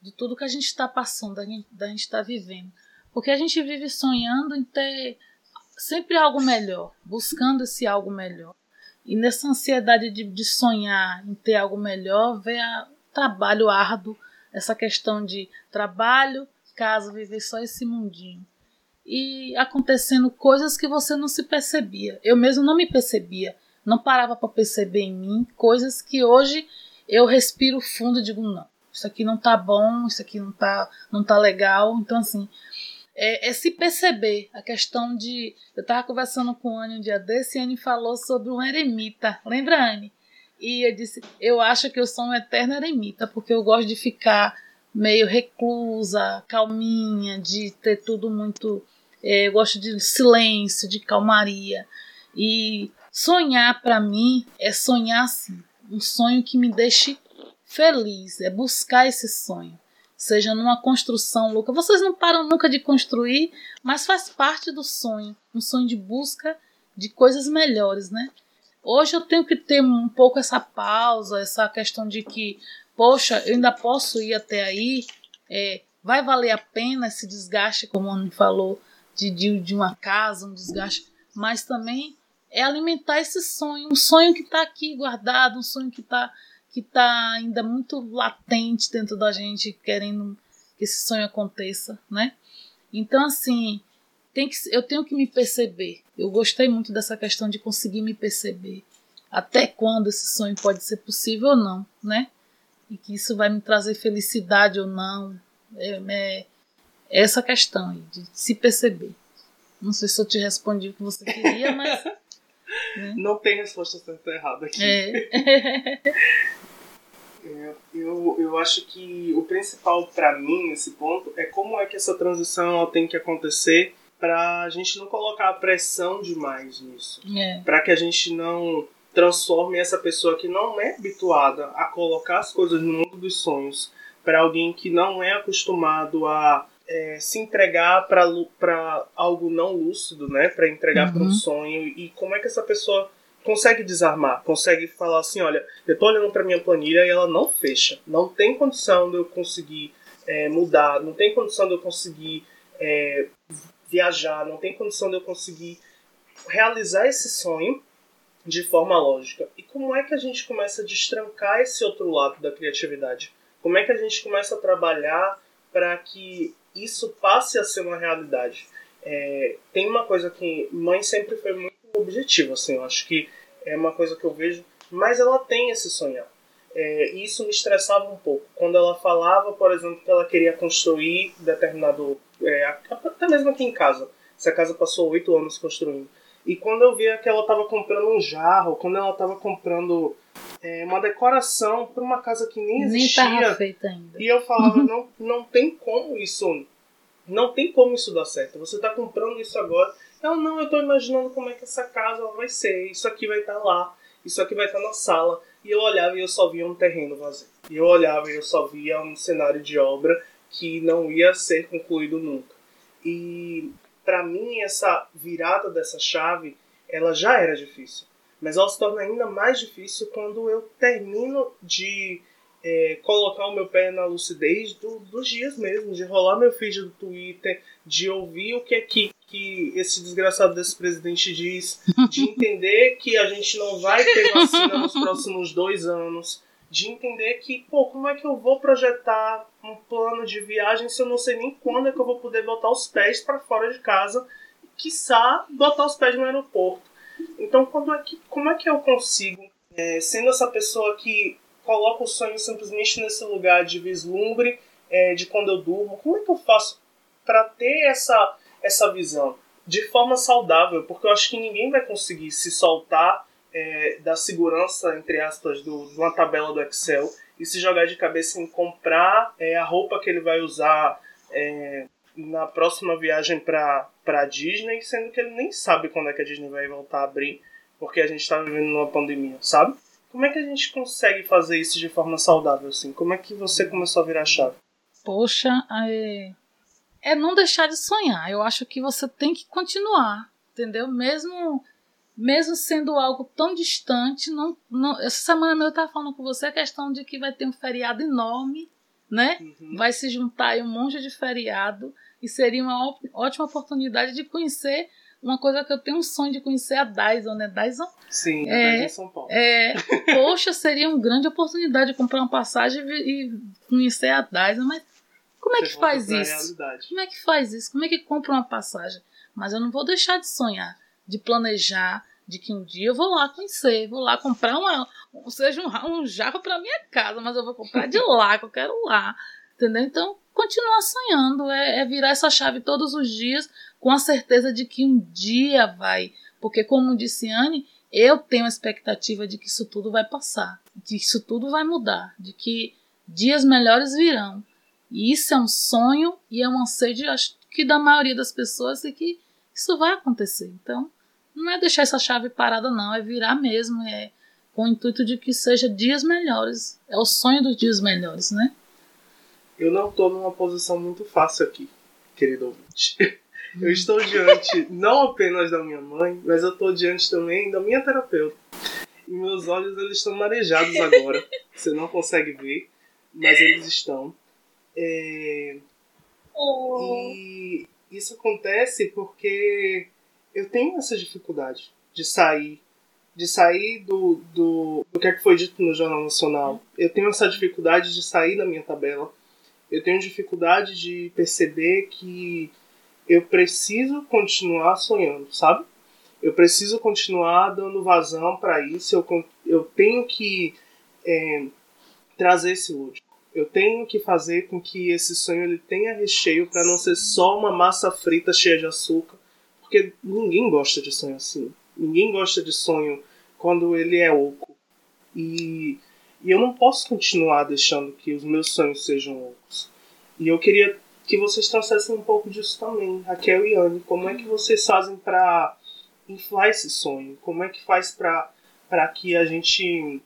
de tudo que a gente está passando, da gente, está vivendo. Porque a gente vive sonhando em ter sempre algo melhor, buscando esse algo melhor. E nessa ansiedade de, de sonhar em ter algo melhor, vem o trabalho árduo, essa questão de trabalho, casa, viver só esse mundinho. E acontecendo coisas que você não se percebia. Eu mesmo não me percebia, não parava para perceber em mim coisas que hoje eu respiro fundo e digo: não, isso aqui não tá bom, isso aqui não tá, não tá legal. Então, assim, é, é, se perceber a questão de. Eu estava conversando com a Anne um dia desse e a Anne falou sobre um eremita. Lembra, Anne? E eu disse: Eu acho que eu sou um eterno eremita, porque eu gosto de ficar meio reclusa, calminha, de ter tudo muito. É, eu gosto de silêncio, de calmaria. E sonhar para mim é sonhar assim, um sonho que me deixe feliz, é buscar esse sonho seja numa construção louca. Vocês não param nunca de construir, mas faz parte do sonho, um sonho de busca de coisas melhores, né? Hoje eu tenho que ter um pouco essa pausa, essa questão de que, poxa, eu ainda posso ir até aí, é, vai valer a pena esse desgaste, como Anne falou, de, de, de uma casa, um desgaste, mas também é alimentar esse sonho, um sonho que está aqui guardado, um sonho que está que está ainda muito latente dentro da gente, querendo que esse sonho aconteça, né? Então, assim, tem que, eu tenho que me perceber. Eu gostei muito dessa questão de conseguir me perceber. Até quando esse sonho pode ser possível ou não, né? E que isso vai me trazer felicidade ou não. É, é essa questão aí, de se perceber. Não sei se eu te respondi o que você queria, mas. Né? Não tem resposta certa errada aqui. É. É, eu, eu acho que o principal para mim nesse ponto é como é que essa transição tem que acontecer para a gente não colocar pressão demais nisso. É. Para que a gente não transforme essa pessoa que não é habituada a colocar as coisas no mundo dos sonhos para alguém que não é acostumado a é, se entregar para algo não lúcido, né? Para entregar uhum. para um sonho. E como é que essa pessoa consegue desarmar, consegue falar assim, olha, eu tô olhando para minha planilha e ela não fecha, não tem condição de eu conseguir é, mudar, não tem condição de eu conseguir é, viajar, não tem condição de eu conseguir realizar esse sonho de forma lógica. E como é que a gente começa a destrancar esse outro lado da criatividade? Como é que a gente começa a trabalhar para que isso passe a ser uma realidade? É, tem uma coisa que mãe sempre foi muito objetivo, assim, eu acho que é uma coisa que eu vejo, mas ela tem esse sonhar. É, e isso me estressava um pouco. Quando ela falava, por exemplo, que ela queria construir determinado. É, até mesmo aqui em casa. Essa casa passou oito anos construindo. E quando eu via que ela estava comprando um jarro, quando ela estava comprando é, uma decoração para uma casa que nem existia. Nem feita ainda. E eu falava, não, não tem como isso. Não tem como isso dar certo. Você está comprando isso agora ela, não, eu tô imaginando como é que essa casa vai ser. Isso aqui vai estar tá lá. Isso aqui vai estar tá na sala. E eu olhava e eu só via um terreno vazio. E eu olhava e eu só via um cenário de obra que não ia ser concluído nunca. E para mim essa virada dessa chave, ela já era difícil. Mas ela se torna ainda mais difícil quando eu termino de é, colocar o meu pé na lucidez do, dos dias mesmo, de rolar meu feed do Twitter, de ouvir o que é que, que esse desgraçado desse presidente diz, de entender que a gente não vai ter vacina nos próximos dois anos, de entender que, pô, como é que eu vou projetar um plano de viagem se eu não sei nem quando é que eu vou poder botar os pés para fora de casa, quiçá botar os pés no aeroporto. Então, quando é que, como é que eu consigo, é, sendo essa pessoa que coloco o sonho simplesmente nesse lugar de vislumbre é, de quando eu durmo. Como é que eu faço para ter essa, essa visão de forma saudável? Porque eu acho que ninguém vai conseguir se soltar é, da segurança, entre aspas, do, de uma tabela do Excel e se jogar de cabeça em comprar é, a roupa que ele vai usar é, na próxima viagem para a Disney, sendo que ele nem sabe quando é que a Disney vai voltar a abrir, porque a gente está vivendo numa pandemia, sabe? Como é que a gente consegue fazer isso de forma saudável, assim? Como é que você começou a virar chave? Poxa, é... é não deixar de sonhar. Eu acho que você tem que continuar, entendeu? Mesmo mesmo sendo algo tão distante, não, não essa semana mesmo eu estava falando com você a questão de que vai ter um feriado enorme, né? Uhum. Vai se juntar aí um monte de feriado e seria uma ótima oportunidade de conhecer uma coisa que eu tenho um sonho de conhecer a Dyson, né? Dyson? Sim, É, é, em São Paulo. É, poxa, seria uma grande oportunidade de comprar uma passagem e conhecer a Dyson, mas como é que Você volta faz isso? realidade. Como é que faz isso? Como é que compra uma passagem? Mas eu não vou deixar de sonhar, de planejar, de que um dia eu vou lá conhecer, vou lá comprar uma, um- seja um, um jarro para minha casa, mas eu vou comprar de lá, que eu quero lá. Entendeu? Então, continuar sonhando, é, é virar essa chave todos os dias com a certeza de que um dia vai. Porque, como disse Anne, eu tenho a expectativa de que isso tudo vai passar, de que isso tudo vai mudar, de que dias melhores virão. E isso é um sonho e é um anseio de, acho que da maioria das pessoas e que isso vai acontecer. Então, não é deixar essa chave parada, não, é virar mesmo, é com o intuito de que seja dias melhores. É o sonho dos dias melhores, né? Eu não estou numa posição muito fácil aqui, querido ouvinte. Eu estou diante não apenas da minha mãe, mas eu estou diante também da minha terapeuta. E meus olhos eles estão marejados agora. Você não consegue ver, mas eles estão. É, Oh. E isso acontece porque eu tenho essa dificuldade de sair, de sair do, do, do que é que foi dito no Jornal Nacional. Eu tenho essa dificuldade de sair da minha tabela. Eu tenho dificuldade de perceber que eu preciso continuar sonhando, sabe? Eu preciso continuar dando vazão para isso. Eu, eu tenho que é, trazer esse lúdico. Eu tenho que fazer com que esse sonho ele tenha recheio para não ser só uma massa frita cheia de açúcar, porque ninguém gosta de sonho assim. Ninguém gosta de sonho quando ele é oco. E, e eu não posso continuar deixando que os meus sonhos sejam ocos. E eu queria que vocês trouxessem um pouco disso também, Raquel e Anne. Como é que vocês fazem para inflar esse sonho? Como é que faz para que a gente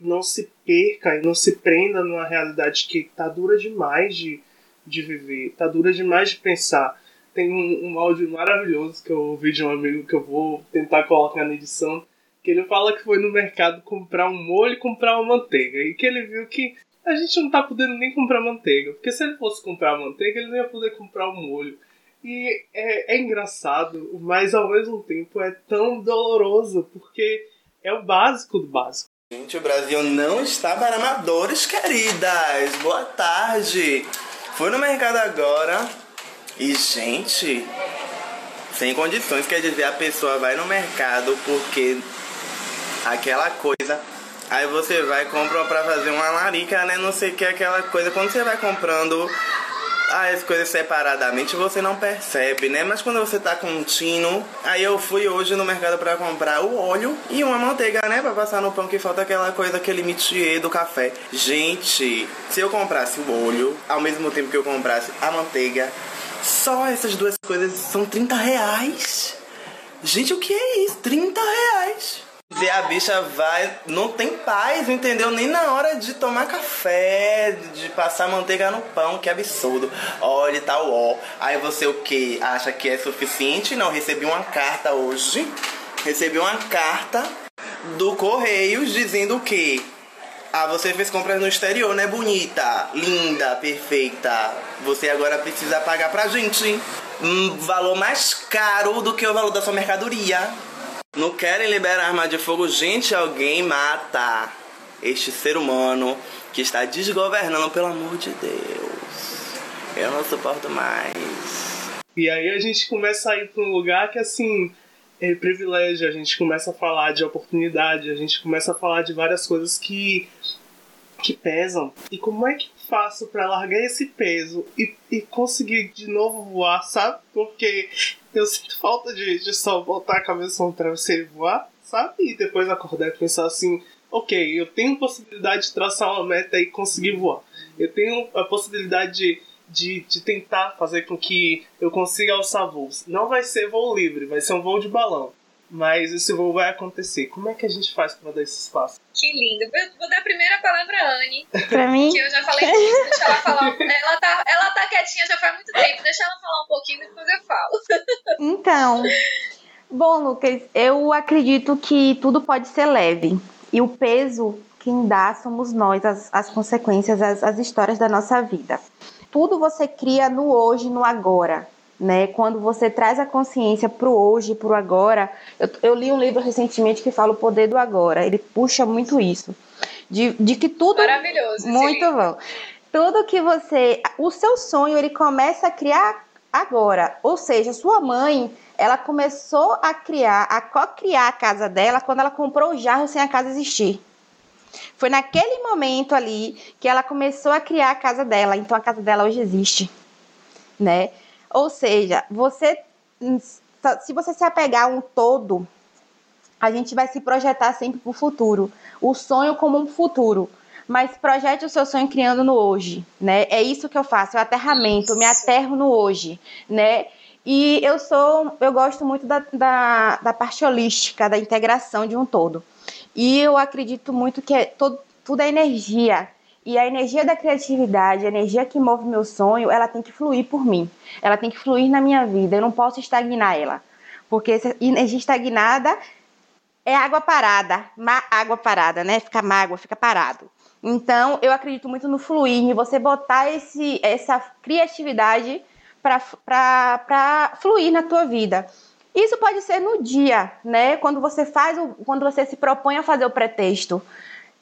não se perca e não se prenda numa realidade que tá dura demais de, de viver, tá dura demais de pensar. Tem um, um áudio maravilhoso que eu ouvi de um amigo que eu vou tentar colocar na edição, que ele fala que foi no mercado comprar um molho e comprar uma manteiga, e que ele viu que a gente não tá podendo nem comprar manteiga, porque se ele fosse comprar manteiga, ele não ia poder comprar o molho. E é, é engraçado, mas ao mesmo tempo é tão doloroso, porque é o básico do básico. Gente, o Brasil não está para amadores, queridas. Boa tarde. Fui no mercado agora e, gente, sem condições. Quer dizer, a pessoa vai no mercado porque aquela coisa. Aí você vai e compra pra fazer uma larica, né? Não sei o que, aquela coisa. Quando você vai comprando as coisas separadamente, você não percebe, né? Mas quando você tá contínuo. Aí eu fui hoje no mercado pra comprar o óleo e uma manteiga, né? Pra passar no pão que falta aquela coisa, aquele métier do café. Gente, se eu comprasse o óleo, ao mesmo tempo que eu comprasse a manteiga, só essas duas coisas são 30 reais. Gente, o que é isso? 30 reais. E a bicha vai, não tem paz, entendeu? Nem na hora de tomar café, de passar manteiga no pão, que absurdo. Olha tal, ó. Aí você o que? Acha que é suficiente? Não, recebi uma carta hoje. Recebi uma carta do Correios dizendo o quê? Ah, você fez compras no exterior, né? Bonita, linda, perfeita. Você agora precisa pagar pra gente um valor mais caro do que o valor da sua mercadoria. Não querem liberar arma de fogo? Gente, alguém mata este ser humano que está desgovernando, pelo amor de Deus. Eu não suporto mais. E aí a gente começa a ir para um lugar que, assim, é privilégio. A gente começa a falar de oportunidade, a gente começa a falar de várias coisas que, que pesam. E como é que faço para largar esse peso e, e conseguir de novo voar, sabe? Porque eu sinto falta de, de só botar a cabeça no travesseiro e voar, sabe? E depois acordar e pensar assim: ok, eu tenho possibilidade de traçar uma meta e conseguir voar. Eu tenho a possibilidade de de, de tentar fazer com que eu consiga alçar voos. Não vai ser voo livre, vai ser um voo de balão. Mas esse voo vai acontecer. Como é que a gente faz para dar esse espaço? Que lindo. Eu vou dar a primeira palavra a Anne, Pra mim, que eu já falei disso, deixa ela falar. Ela tá, ela tá quietinha já faz muito tempo, deixa ela falar um pouquinho e depois eu falo. Então, bom, Lucas, eu acredito que tudo pode ser leve. E o peso, quem dá somos nós, as, as consequências, as, as histórias da nossa vida. Tudo você cria no hoje, no agora. Né? Quando você traz a consciência para o hoje, para o agora. Eu, eu, li um livro recentemente que fala o poder do agora. Ele puxa muito isso, de, de que tudo maravilhoso, muito bom. Tudo que você, o seu sonho, ele começa a criar agora. Ou seja, sua mãe, ela começou a criar, a co-criar a casa dela quando ela comprou o jarro sem a casa existir. Foi naquele momento ali que ela começou a criar a casa dela. Então a casa dela hoje existe, né? Ou seja, você se você se apegar a um todo, a gente vai se projetar sempre para o futuro. O sonho como um futuro. Mas projete o seu sonho criando no hoje, né? É isso que eu faço, eu aterramento, me aterro no hoje, né? E eu sou, eu gosto muito da, da, da parte holística, da integração de um todo. E eu acredito muito que é todo, tudo é energia. E a energia da criatividade, a energia que move meu sonho, ela tem que fluir por mim. Ela tem que fluir na minha vida. Eu não posso estagnar ela. Porque energia estagnada é água parada. água parada, né? Fica mágoa, fica parado. Então, eu acredito muito no fluir, em você botar esse, essa criatividade para fluir na tua vida. Isso pode ser no dia, né? Quando você faz, o, quando você se propõe a fazer o pretexto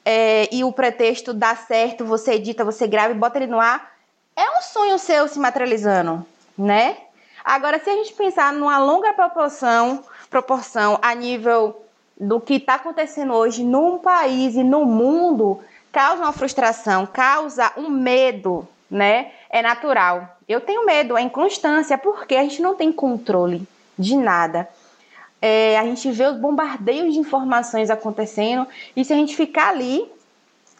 é, e o pretexto dá certo, você edita, você grava e bota ele no ar, é um sonho seu se materializando, né? Agora, se a gente pensar numa longa proporção, proporção a nível do que está acontecendo hoje num país e no mundo, causa uma frustração, causa um medo, né? É natural. Eu tenho medo, é inconstância, porque a gente não tem controle de nada. É, a gente vê os bombardeios de informações acontecendo e se a gente ficar ali,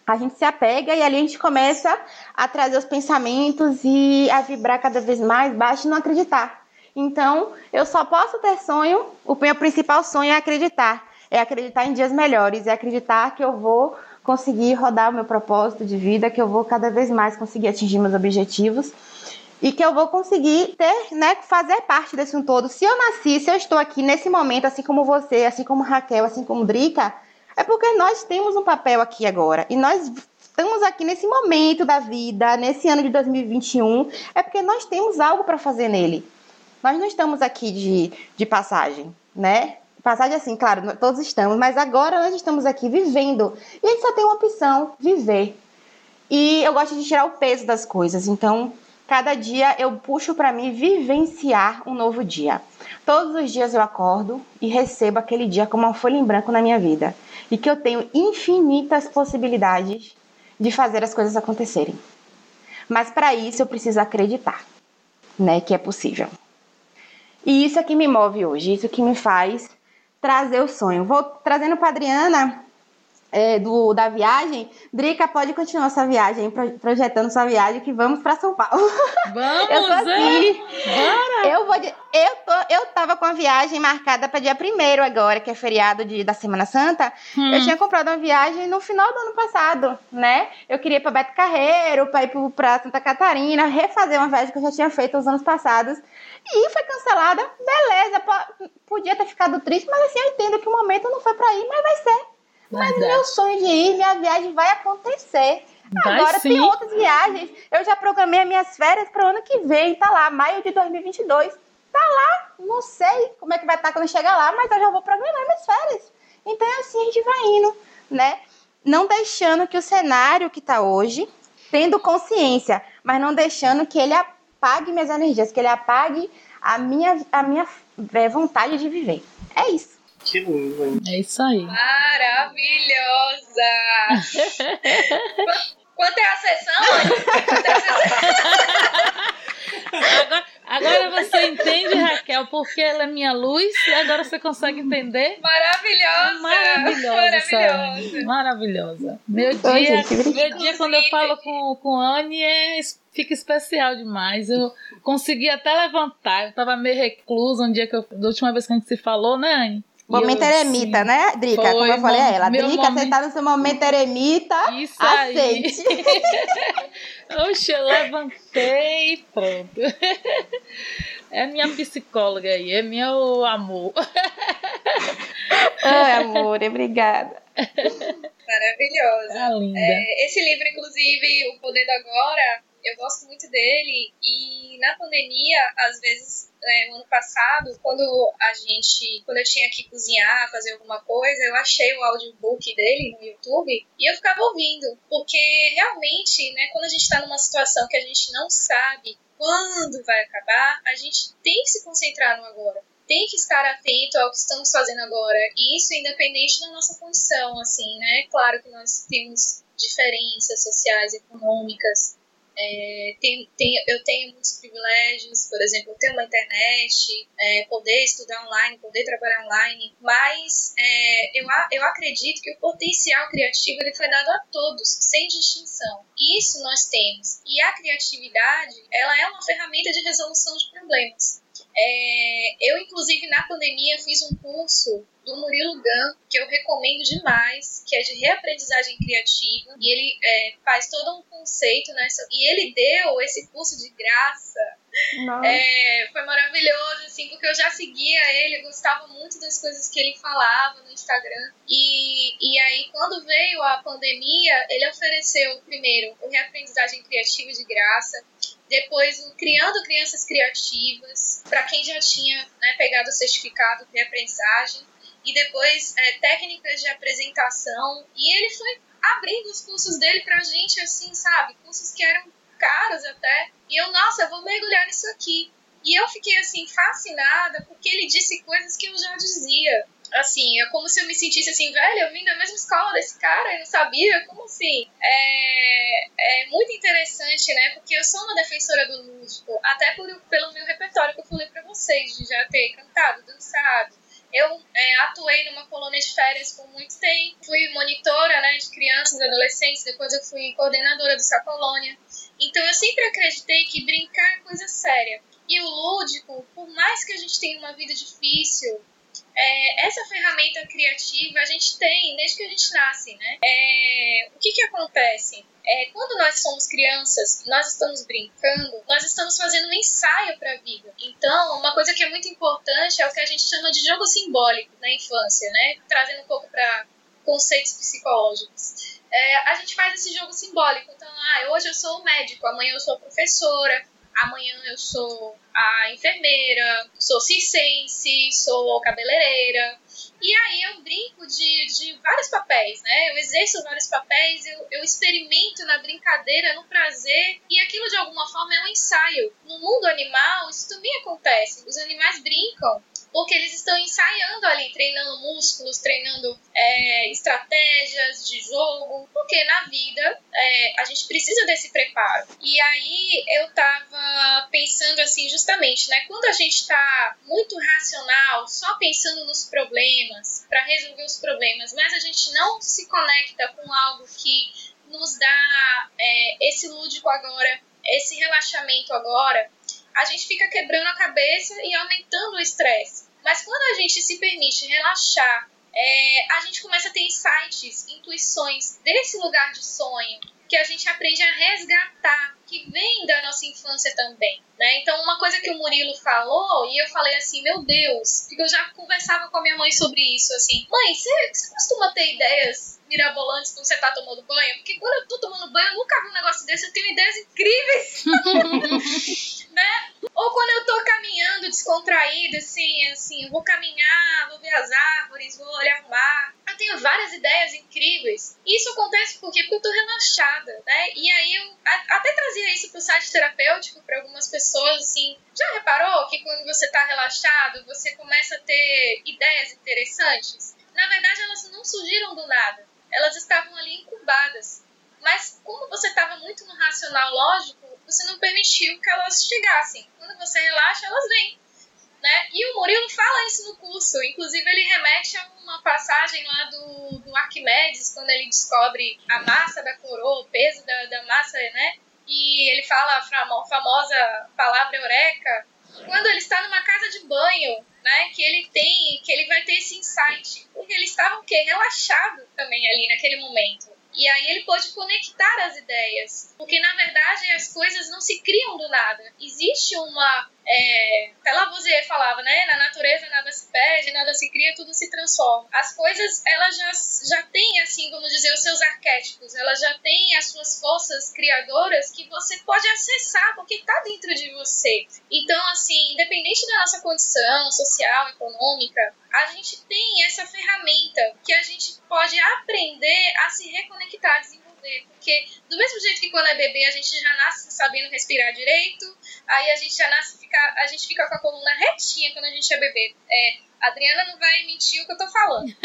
a gente se apega e ali a gente começa a trazer os pensamentos e a vibrar cada vez mais baixo e não acreditar. Então, eu só posso ter sonho, o meu principal sonho é acreditar. É acreditar em dias melhores, é acreditar que eu vou conseguir rodar o meu propósito de vida, que eu vou cada vez mais conseguir atingir meus objetivos e que eu vou conseguir ter, né, fazer parte desse um todo. Se eu nasci, se eu estou aqui nesse momento, assim como você, assim como Raquel, assim como Drica, é porque nós temos um papel aqui agora. E nós estamos aqui nesse momento da vida, nesse ano de 2021, é porque nós temos algo para fazer nele. Nós não estamos aqui de, de passagem, né? Passagem assim, claro, todos estamos, mas agora nós estamos aqui vivendo. E a gente só tem uma opção: viver. E eu gosto de tirar o peso das coisas. Então, Cada dia eu puxo para mim vivenciar um novo dia. Todos os dias eu acordo e recebo aquele dia como uma folha em branco na minha vida e que eu tenho infinitas possibilidades de fazer as coisas acontecerem. Mas para isso eu preciso acreditar, né, que é possível. E isso é que me move hoje, isso que me faz trazer o sonho. Vou trazendo para Adriana é, do, da viagem, Drica pode continuar sua viagem, projetando sua viagem, que vamos para São Paulo. Vamos, eu tô aqui. É? Eu vou eu tô, eu tava com a viagem marcada para dia 1 agora, que é feriado de, da Semana Santa. Hum. Eu tinha comprado uma viagem no final do ano passado, né? Eu queria ir para Beto Carreiro, para ir para Santa Catarina, refazer uma viagem que eu já tinha feito os anos passados. E foi cancelada. Beleza, podia ter ficado triste, mas assim, eu entendo que o momento não foi para ir, mas vai ser mas meu sonho de ir, minha viagem vai acontecer. Vai Agora sim. tem outras viagens. Eu já programei as minhas férias para o ano que vem. Tá lá, maio de 2022. Tá lá. Não sei como é que vai estar tá quando chegar lá, mas eu já vou programar minhas férias. Então é assim a gente vai indo, né? Não deixando que o cenário que tá hoje, tendo consciência, mas não deixando que ele apague minhas energias, que ele apague a minha, a minha é, vontade de viver. É isso. Que lindo, hein? É isso aí. Maravilhosa! Quanto é a sessão? Quanto é a sessão? Agora, agora você entende, Raquel, porque ela é minha luz e agora você consegue entender? Maravilhosa! Maravilhosa, maravilhosa. maravilhosa. Meu dia, Oi, gente, meu dia quando eu falo com, com Anne é, fica especial demais. Eu consegui até levantar, eu tava meio reclusa um dia que eu, da última vez que a gente se falou, né, Anne? Momento eremita, sim. né, Drica? Foi, Como eu falei a ela. Drica, momento... você tá no seu momento eremita, Isso aceite. Oxe, eu levantei e pronto. É minha psicóloga aí, é meu amor. Ai, amor, obrigada. Maravilhosa. Ah, linda. É, esse livro, inclusive, O Poder do Agora, eu gosto muito dele e na pandemia, às vezes, no ano passado, quando a gente, quando eu tinha que cozinhar, fazer alguma coisa, eu achei o audiobook dele no YouTube e eu ficava ouvindo, porque realmente, né, quando a gente está numa situação que a gente não sabe quando vai acabar, a gente tem que se concentrar no agora tem que estar atento ao que estamos fazendo agora. E isso independente da nossa condição, assim, né? Claro que nós temos diferenças sociais, econômicas. É, tem, tem, eu tenho muitos privilégios, por exemplo, ter uma internet, é, poder estudar online, poder trabalhar online, mas é, eu, eu acredito que o potencial criativo ele foi dado a todos, sem distinção. Isso nós temos. E a criatividade, ela é uma ferramenta de resolução de problemas. É, eu, inclusive, na pandemia, fiz um curso do Murilo Gun, que eu recomendo demais, que é de reaprendizagem criativa, e ele é, faz todo um conceito nessa. E ele deu esse curso de graça. É, foi maravilhoso, assim, porque eu já seguia ele, gostava muito das coisas que ele falava no Instagram. E, e aí, quando veio a pandemia, ele ofereceu primeiro o reaprendizagem criativa de graça, depois o Criando Crianças Criativas, para quem já tinha né, pegado o certificado de aprendizagem, e depois é, técnicas de apresentação, e ele foi abrindo os cursos dele pra gente, assim, sabe? Cursos que eram caros até, e eu, nossa, eu vou mergulhar nisso aqui. E eu fiquei, assim, fascinada, porque ele disse coisas que eu já dizia assim, é como se eu me sentisse assim, velho, eu vim da mesma escola desse cara e não sabia, como assim? É, é muito interessante, né? Porque eu sou uma defensora do lúdico, até por, pelo meu repertório que eu falei pra vocês, de já ter cantado, dançado. Eu é, atuei numa colônia de férias por muito tempo, fui monitora né, de crianças e adolescentes, depois eu fui coordenadora dessa colônia. Então eu sempre acreditei que brincar é coisa séria. E o lúdico, por mais que a gente tenha uma vida difícil, é, essa ferramenta criativa a gente tem desde que a gente nasce, né? É, o que que acontece? É, quando nós somos crianças, nós estamos brincando, nós estamos fazendo um ensaio para a vida. Então, uma coisa que é muito importante é o que a gente chama de jogo simbólico na infância, né? Trazendo um pouco para conceitos psicológicos. É, a gente faz esse jogo simbólico. Então, ah, hoje eu sou o médico, amanhã eu sou a professora, amanhã eu sou a enfermeira, sou circense, sou cabeleireira. E aí eu brinco de, de vários papéis, né? Eu exerço vários papéis, eu, eu experimento na brincadeira, no prazer, e aquilo de alguma forma é um ensaio. No mundo animal, isso também acontece. Os animais brincam porque eles estão ensaiando ali, treinando músculos, treinando é, estratégias de jogo, porque na vida é, a gente precisa desse preparo. E aí eu tava pensando assim, justamente, né? Quando a gente tá muito racional, só pensando nos problemas, para resolver os problemas, mas a gente não se conecta com algo que nos dá é, esse lúdico agora, esse relaxamento agora, a gente fica quebrando a cabeça e aumentando o estresse. Mas quando a gente se permite relaxar, é, a gente começa a ter insights, intuições desse lugar de sonho, que a gente aprende a resgatar, que vem da nossa infância também, né? Então, uma coisa que o Murilo falou, e eu falei assim, meu Deus, porque eu já conversava com a minha mãe sobre isso, assim, mãe, você, você costuma ter ideias mirabolantes quando você tá tomando banho? Porque quando eu tô tomando banho, eu nunca vi um negócio desse, eu tenho ideias incríveis, né? Ou quando eu tô caminhando descontraída, assim, assim, vou caminhar, vou ver as árvores, vou olhar o mar. Eu tenho várias ideias incríveis. Isso acontece por quê? Porque eu tô relaxada, né? E aí eu até trazia isso pro site terapêutico para algumas pessoas, assim. Já reparou que quando você tá relaxado, você começa a ter ideias interessantes? Na verdade, elas não surgiram do nada. Elas estavam ali incubadas. Mas como você estava muito no racional lógico, você não permitiu que elas chegassem. Quando você relaxa, elas vêm. Né? E o Murilo fala isso no curso. Inclusive, ele remete a uma passagem lá do, do Arquimedes, quando ele descobre a massa da coroa, o peso da, da massa, né? E ele fala a famosa palavra eureka, quando ele está numa casa de banho, né? Que ele tem, que ele vai ter esse insight. Porque eles estavam o quê? Relaxado também ali naquele momento. E aí ele pode conectar as ideias. Porque, na verdade, as coisas não se criam do nada. Existe uma. É, Lavoisier falava, né? Na natureza nada se perde, nada se cria, tudo se transforma. As coisas, elas já, já têm, assim, vamos dizer, os seus arquétipos, elas já têm as suas forças criadoras que você pode acessar porque está dentro de você. Então, assim, independente da nossa condição social, econômica, a gente tem essa ferramenta que a gente pode aprender a se reconectar, desenvolver. Porque, do mesmo jeito que quando é bebê a gente já nasce sabendo respirar direito, aí a gente já nasce, fica, a gente fica com a coluna retinha quando a gente é bebê. É, a Adriana não vai mentir o que eu tô falando.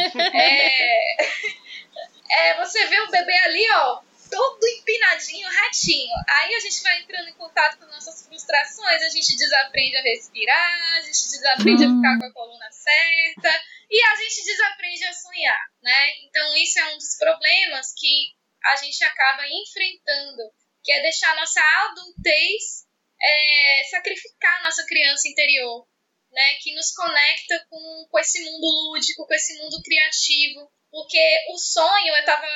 É, é, você vê o bebê ali, ó, todo empinadinho, retinho. Aí a gente vai entrando em contato com nossas frustrações, a gente desaprende a respirar, a gente desaprende a ficar com a coluna certa e a gente desaprende a sonhar, né? Então isso é um dos problemas que a gente acaba enfrentando, que é deixar a nossa adultez é, sacrificar nossa criança interior, né? Que nos conecta com, com esse mundo lúdico, com esse mundo criativo, porque o sonho, eu estava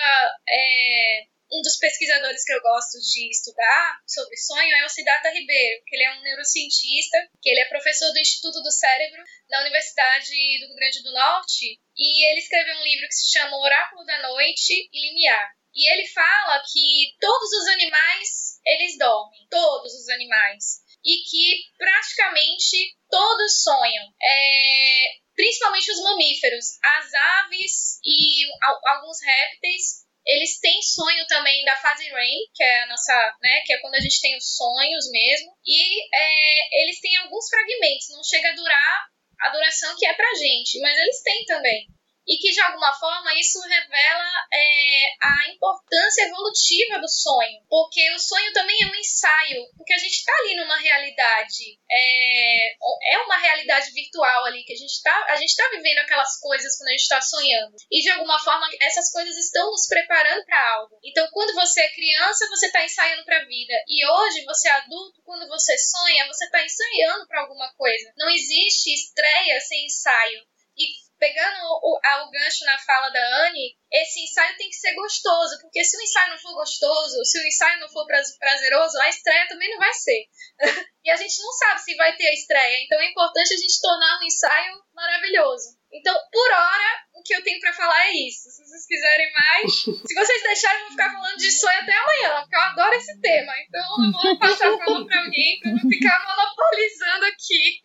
é, um dos pesquisadores que eu gosto de estudar sobre sonho é o Siddhartha Ribeiro, que ele é um neurocientista, que ele é professor do Instituto do Cérebro da Universidade do Rio Grande do Norte, e ele escreveu um livro que se chama Oráculo da Noite e Limiar. E ele fala que todos os animais, eles dormem, todos os animais, e que praticamente todos sonham. É, principalmente os mamíferos, as aves e alguns répteis eles têm sonho também da fase REM, que é a nossa, né, que é quando a gente tem os sonhos mesmo, e é, eles têm alguns fragmentos, não chega a durar a duração que é pra gente, mas eles têm também e que de alguma forma isso revela é, a importância evolutiva do sonho, porque o sonho também é um ensaio, porque a gente está ali numa realidade, é, é uma realidade virtual ali que a gente está, está vivendo aquelas coisas quando a gente está sonhando e de alguma forma essas coisas estão nos preparando para algo. Então quando você é criança você está ensaiando para a vida e hoje você é adulto quando você sonha você está ensaiando para alguma coisa. Não existe estreia sem ensaio. E pegando o, o gancho na fala da Anne, esse ensaio tem que ser gostoso, porque se o ensaio não for gostoso, se o ensaio não for prazeroso, a estreia também não vai ser. e a gente não sabe se vai ter a estreia, então é importante a gente tornar um ensaio maravilhoso. Então, por hora, o que eu tenho para falar é isso. Se vocês quiserem mais, se vocês deixarem, eu vou ficar falando de sonho até amanhã, porque eu adoro esse tema. Então, eu vou passar a fala para alguém para não ficar monopolizando aqui.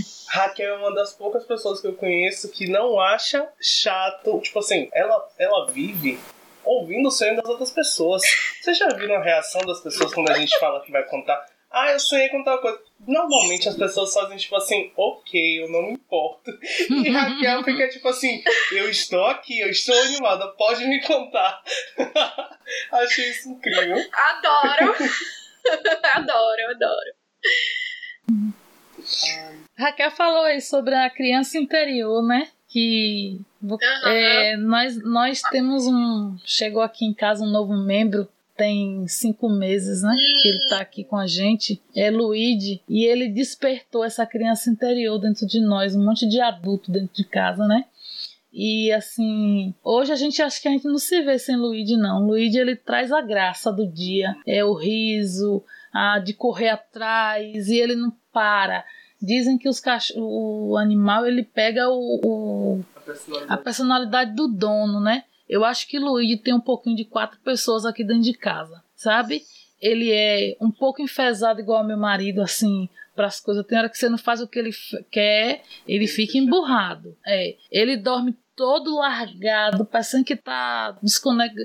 Raquel é uma das poucas pessoas que eu conheço que não acha chato. Tipo assim, ela, ela vive ouvindo o sonho das outras pessoas. Vocês já viram a reação das pessoas quando a gente fala que vai contar? Ah, eu sonhei com tal coisa. Normalmente as pessoas fazem tipo assim, ok, eu não me importo. E Raquel fica tipo assim, eu estou aqui, eu estou animada, pode me contar. Achei isso incrível. Adoro! adoro, adoro. Raquel falou aí sobre a criança interior, né? Que uhum. é, nós, nós temos um. Chegou aqui em casa um novo membro tem cinco meses, né? Que ele tá aqui com a gente, é Luigi, e ele despertou essa criança interior dentro de nós, um monte de adulto dentro de casa, né? E assim, hoje a gente acha que a gente não se vê sem Luigi, não. Luigi ele traz a graça do dia, é o riso, a de correr atrás, e ele não para. Dizem que os cach... o animal ele pega o, o... A, personalidade. a personalidade do dono, né? Eu acho que Luigi tem um pouquinho de quatro pessoas aqui dentro de casa, sabe? Ele é um pouco enfesado igual ao meu marido, assim, para as coisas. Tem hora que você não faz o que ele quer, ele fica emburrado. É, ele dorme todo largado, parecendo que tá desconect...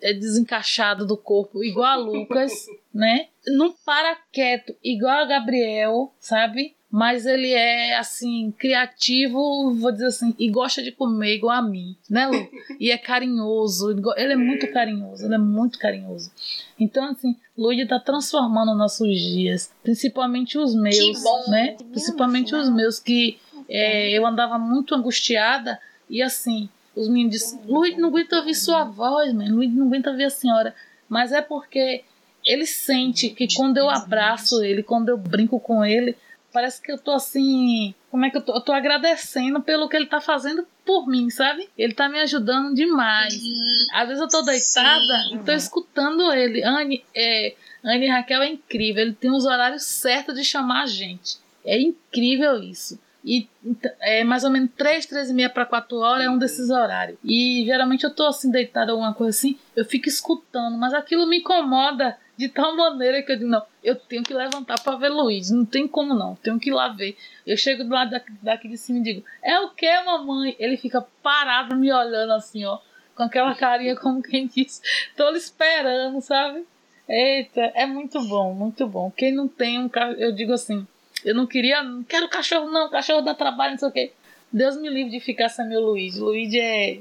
é desencaixado do corpo, igual a Lucas, né? Não para quieto, igual a Gabriel, sabe? Mas ele é assim criativo, vou dizer assim, e gosta de comer igual a mim, né, Lu? E é carinhoso, ele é muito carinhoso, ele é muito carinhoso. Então assim, Luigi está transformando nossos dias, principalmente os meus, bom, né? Principalmente os meus que é, eu andava muito angustiada e assim, os meninos disseram, Luigi não aguenta ouvir sua voz, mãe. Luigi não aguenta ouvir a senhora, mas é porque ele sente que quando eu abraço ele, quando eu brinco com ele, Parece que eu tô assim. Como é que eu tô? Eu tô agradecendo pelo que ele tá fazendo por mim, sabe? Ele tá me ajudando demais. Uhum. Às vezes eu tô deitada Sim. e tô escutando ele. Anne, é, Anne Raquel é incrível. Ele tem os horários certos de chamar a gente. É incrível isso. E ent- é mais ou menos 3, 3 e meia para 4 horas é um desses horários. E geralmente eu tô assim deitada alguma coisa assim, eu fico escutando, mas aquilo me incomoda de tal maneira que eu digo, não, eu tenho que levantar para ver Luiz, não tem como não, tenho que ir lá ver. Eu chego do lado daqui, daqui de cima e digo, é o que, mamãe? Ele fica parado me olhando assim, ó, com aquela carinha como quem diz, tô lhe esperando, sabe? Eita, é muito bom, muito bom. Quem não tem um cachorro, eu digo assim, eu não queria, não quero cachorro não, cachorro dá trabalho, não sei o quê. Deus me livre de ficar sem meu Luiz. Luiz é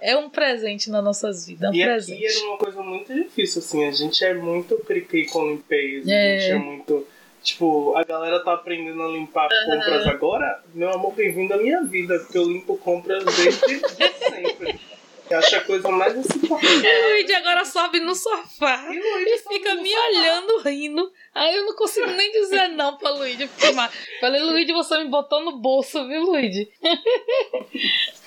é um presente nas nossas vidas, é um E presente. aqui era uma coisa muito difícil, assim. A gente é muito cri com limpeza. É. A gente é muito. Tipo, a galera tá aprendendo a limpar compras agora. Meu amor, bem-vindo à minha vida, porque eu limpo compras desde sempre. Eu acho a coisa mais insuportável. O Luiz agora sobe no sofá E e fica me sofá. olhando, rindo. Aí eu não consigo nem dizer não pra mal. Falei, Luiz, você me botou no bolso, viu, Luiz?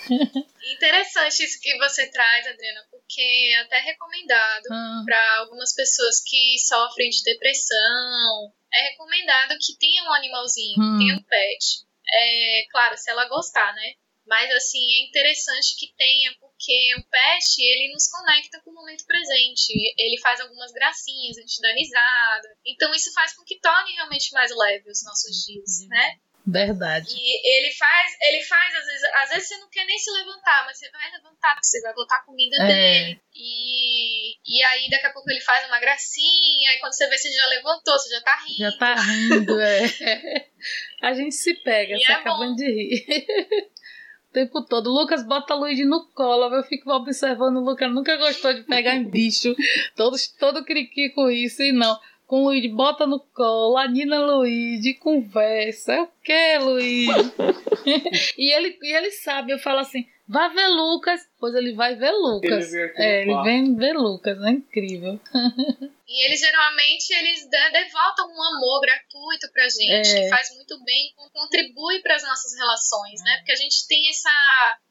Interessante isso que você traz, Adriana, porque é até recomendado Ah, para algumas pessoas que sofrem de depressão. É recomendado que tenha um animalzinho, Hum. tenha um pet. É, claro, se ela gostar, né? Mas assim, é interessante que tenha, porque o pet, ele nos conecta com o momento presente. Ele faz algumas gracinhas, a gente dá risada. Então isso faz com que torne realmente mais leve os nossos dias, né? Verdade. E ele faz, ele faz, às vezes, às vezes você não quer nem se levantar, mas você vai levantar, porque você vai botar a comida É. dele. E, e aí daqui a pouco ele faz uma gracinha, aí quando você vê, você já levantou, você já tá rindo. Já tá rindo, é. A gente se pega, E você é acabando de rir. O tempo todo. O Lucas bota a Luigi no colo. Eu fico observando. O Lucas nunca gostou de pegar em bicho. Todos, todo criqui com isso. E não. Com o Luigi, bota no colo. A Nina Luigi, conversa. É o que, Luigi? e, ele, e ele sabe. Eu falo assim: vai ver Lucas. Pois ele vai ver Lucas. Ele vem aqui no é, ele vem ver Lucas. É incrível. E eles geralmente eles de- devotam um amor gratuito pra gente, É. que faz muito bem, con- contribui para as nossas relações, né? Porque a gente tem essa.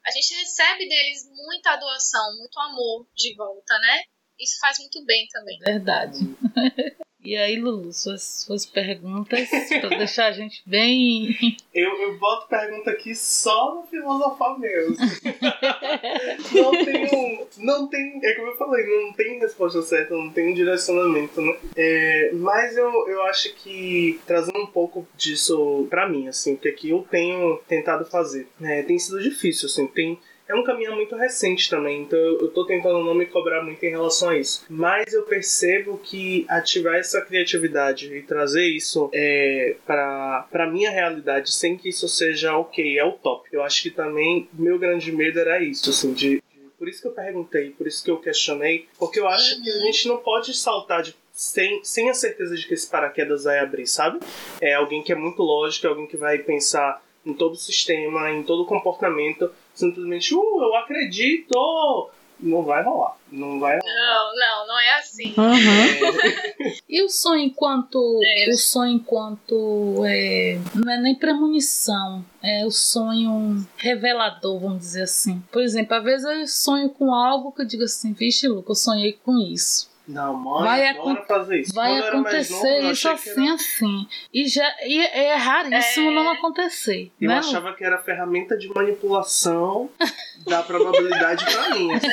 A gente recebe deles muita doação, muito amor de volta, né? Isso faz muito bem também. Verdade. E aí, Lulu, suas, suas perguntas pra deixar a gente bem. Eu, eu boto pergunta aqui só no filosofar mesmo. não tem um. Não tem. É como eu falei, não tem resposta certa, não tem um direcionamento, né? É, mas eu, eu acho que trazendo um pouco disso pra mim, assim, o que aqui eu tenho tentado fazer. né, tem sido difícil, assim, tem. É um caminho muito recente também, então eu tô tentando não me cobrar muito em relação a isso. Mas eu percebo que ativar essa criatividade e trazer isso é, pra minha realidade sem que isso seja ok, é o top. Eu acho que também meu grande medo era isso, assim, de. de- por isso que eu perguntei, por isso que eu questionei, porque eu acho que a gente não pode saltar de sem, sem a certeza de que esse paraquedas vai abrir, sabe? É alguém que é muito lógico, é alguém que vai pensar em todo o sistema, em todo o comportamento, simplesmente, uh, eu acredito! Não vai rolar. Não vai rolar. Não, não, não é assim. E o sonho enquanto. É. O sonho enquanto. É, não é nem premonição. É o sonho revelador, vamos dizer assim. Por exemplo, às vezes eu sonho com algo que eu digo assim, vixe, Luca, eu sonhei com isso. Não, mãe, Vai adora fazer isso. Vai Quando novo, acontecer eu isso assim, era- assim. E, já, e é raríssimo É. não acontecer. Eu né, achava que era ferramenta de manipulação da probabilidade pra mim. assim.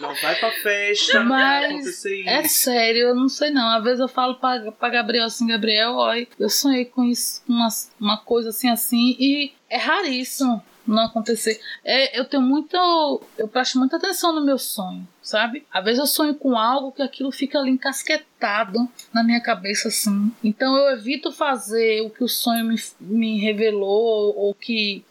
Não vai pra festa, não vai acontecer isso. É sério, eu não sei não. Às vezes eu falo pra, pra Gabriel assim, Gabriel, olha, eu sonhei com isso, com uma, uma coisa assim, assim, e é raríssimo não acontecer. É, eu tenho muito. Eu presto muita atenção no meu sonho, sabe? Às vezes eu sonho com algo que aquilo fica ali encasquetado na minha cabeça, assim. Então eu evito fazer o que o sonho me, me revelou, ou, que.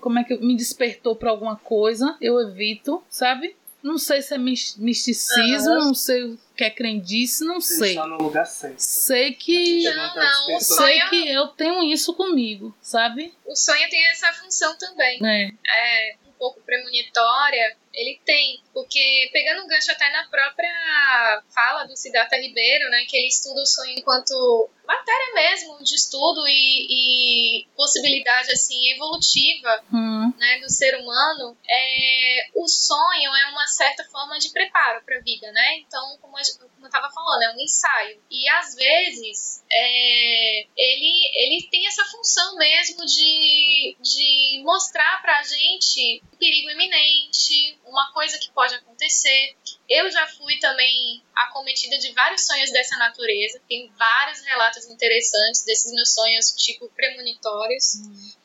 Como é que me despertou pra alguma coisa, eu evito, sabe? Não sei se é mis- misticismo, não sei o que é crendice, não Você sei. no lugar certo. Sei que. Não, não, dispensando- Sei sonho- que eu tenho isso comigo, sabe? O sonho tem essa função também. É. é um pouco premonitória, Ele tem, porque pegando um gancho até na própria fala do Siddhartha Ribeiro, né, que ele estuda o sonho enquanto matéria mesmo de estudo e, e possibilidade assim evolutiva Hum. né, do ser humano, é, o sonho é uma certa forma de preparo para a vida, né? Então, como, a, gente- como eu estava falando, é um ensaio. E às vezes é, ele, ele tem essa função mesmo de, de mostrar para a gente um perigo iminente, uma coisa que pode acontecer. Eu já fui também acometida de vários sonhos dessa natureza. Tem vários relatos interessantes desses meus sonhos, tipo, premonitórios.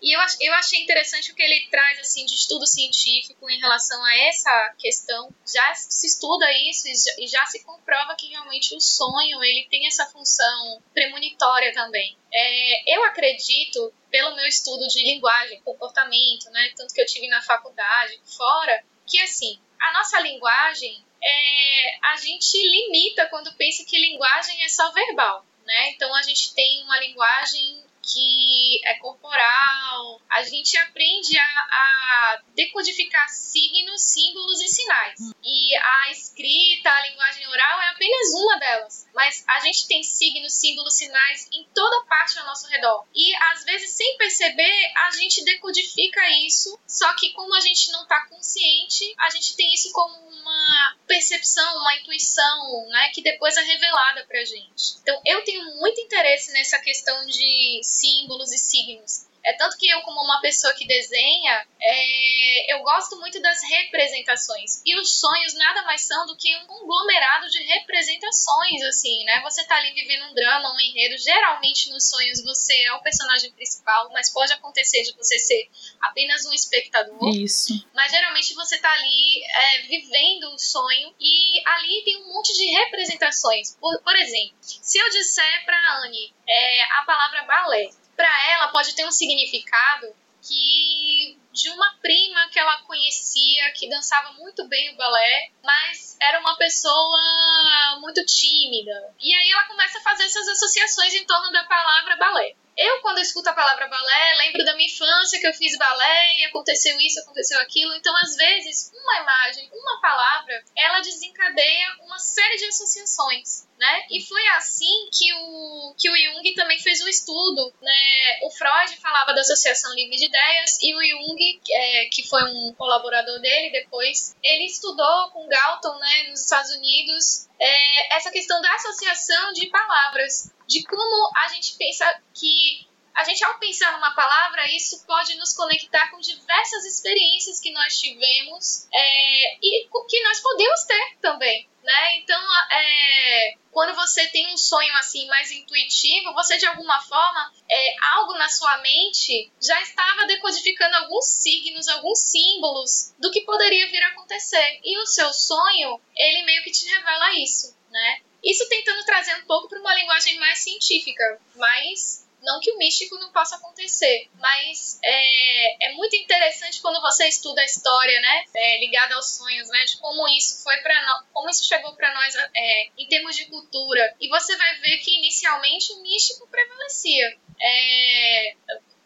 E eu, eu achei interessante o que ele traz, assim, de estudo científico em relação a essa questão. Já se estuda isso e já, e já se comprova que realmente o sonho, ele tem essa função premonitória também. É, eu acredito, pelo meu estudo de linguagem, comportamento, né, tanto que eu tive na faculdade, fora, que, assim, a nossa linguagem, é, a gente limita quando pensa que linguagem é só verbal, né? Então a gente tem uma linguagem que é corporal, a gente aprende a, a decodificar signos, símbolos e sinais. E a escrita, a linguagem oral é apenas uma delas. Mas a gente tem signos, símbolos, sinais em toda parte ao nosso redor. E às vezes, sem perceber, a gente decodifica isso. Só que como a gente não está consciente, a gente tem isso como uma percepção, uma intuição, né, que depois é revelada pra gente. Então, eu tenho muito interesse nessa questão de símbolos e signos. É tanto que eu, como uma pessoa que desenha, é, eu gosto muito das representações. E os sonhos nada mais são do que um conglomerado de representações, assim, né? Você tá ali vivendo um drama, um enredo. Geralmente nos sonhos você é o personagem principal, mas pode acontecer de você ser apenas um espectador Isso. mas geralmente você tá ali é, vivendo o sonho e ali tem um monte de representações. Por, por exemplo, se eu disser pra Anne é, a palavra balé, pra ela pode ter um significado que de uma prima que ela conhecia que dançava muito bem o balé, mas era uma pessoa muito tímida. E aí ela começa a fazer essas associações em torno da palavra balé. Eu, quando escuto a palavra balé, lembro da minha infância que eu fiz balé e aconteceu isso, aconteceu aquilo. Então, às vezes, uma imagem, uma palavra, ela desencadeia uma série de associações, né? E foi assim que o, que o Jung também fez o estudo, né? O Freud falava da associação livre de ideias e o Jung, é, que foi um colaborador dele depois, ele estudou com Galton, né, nos Estados Unidos, é, essa questão da associação de palavras, de como a gente pensa que a gente ao pensar numa palavra isso pode nos conectar com diversas experiências que nós tivemos é, e que nós podemos ter também, né? Então, é, quando você tem um sonho assim mais intuitivo, você de alguma forma é, algo na sua mente já estava decodificando alguns signos, alguns símbolos do que poderia vir a acontecer. E o seu sonho, ele meio que te revela isso, né? Isso tentando trazer um pouco para uma linguagem mais científica, mas não que o místico não possa acontecer, mas é, é muito interessante quando você estuda a história, né, é, ligada aos sonhos, né, de como isso foi para como isso chegou para nós é, em termos de cultura. E você vai ver que inicialmente o místico prevalecia. É,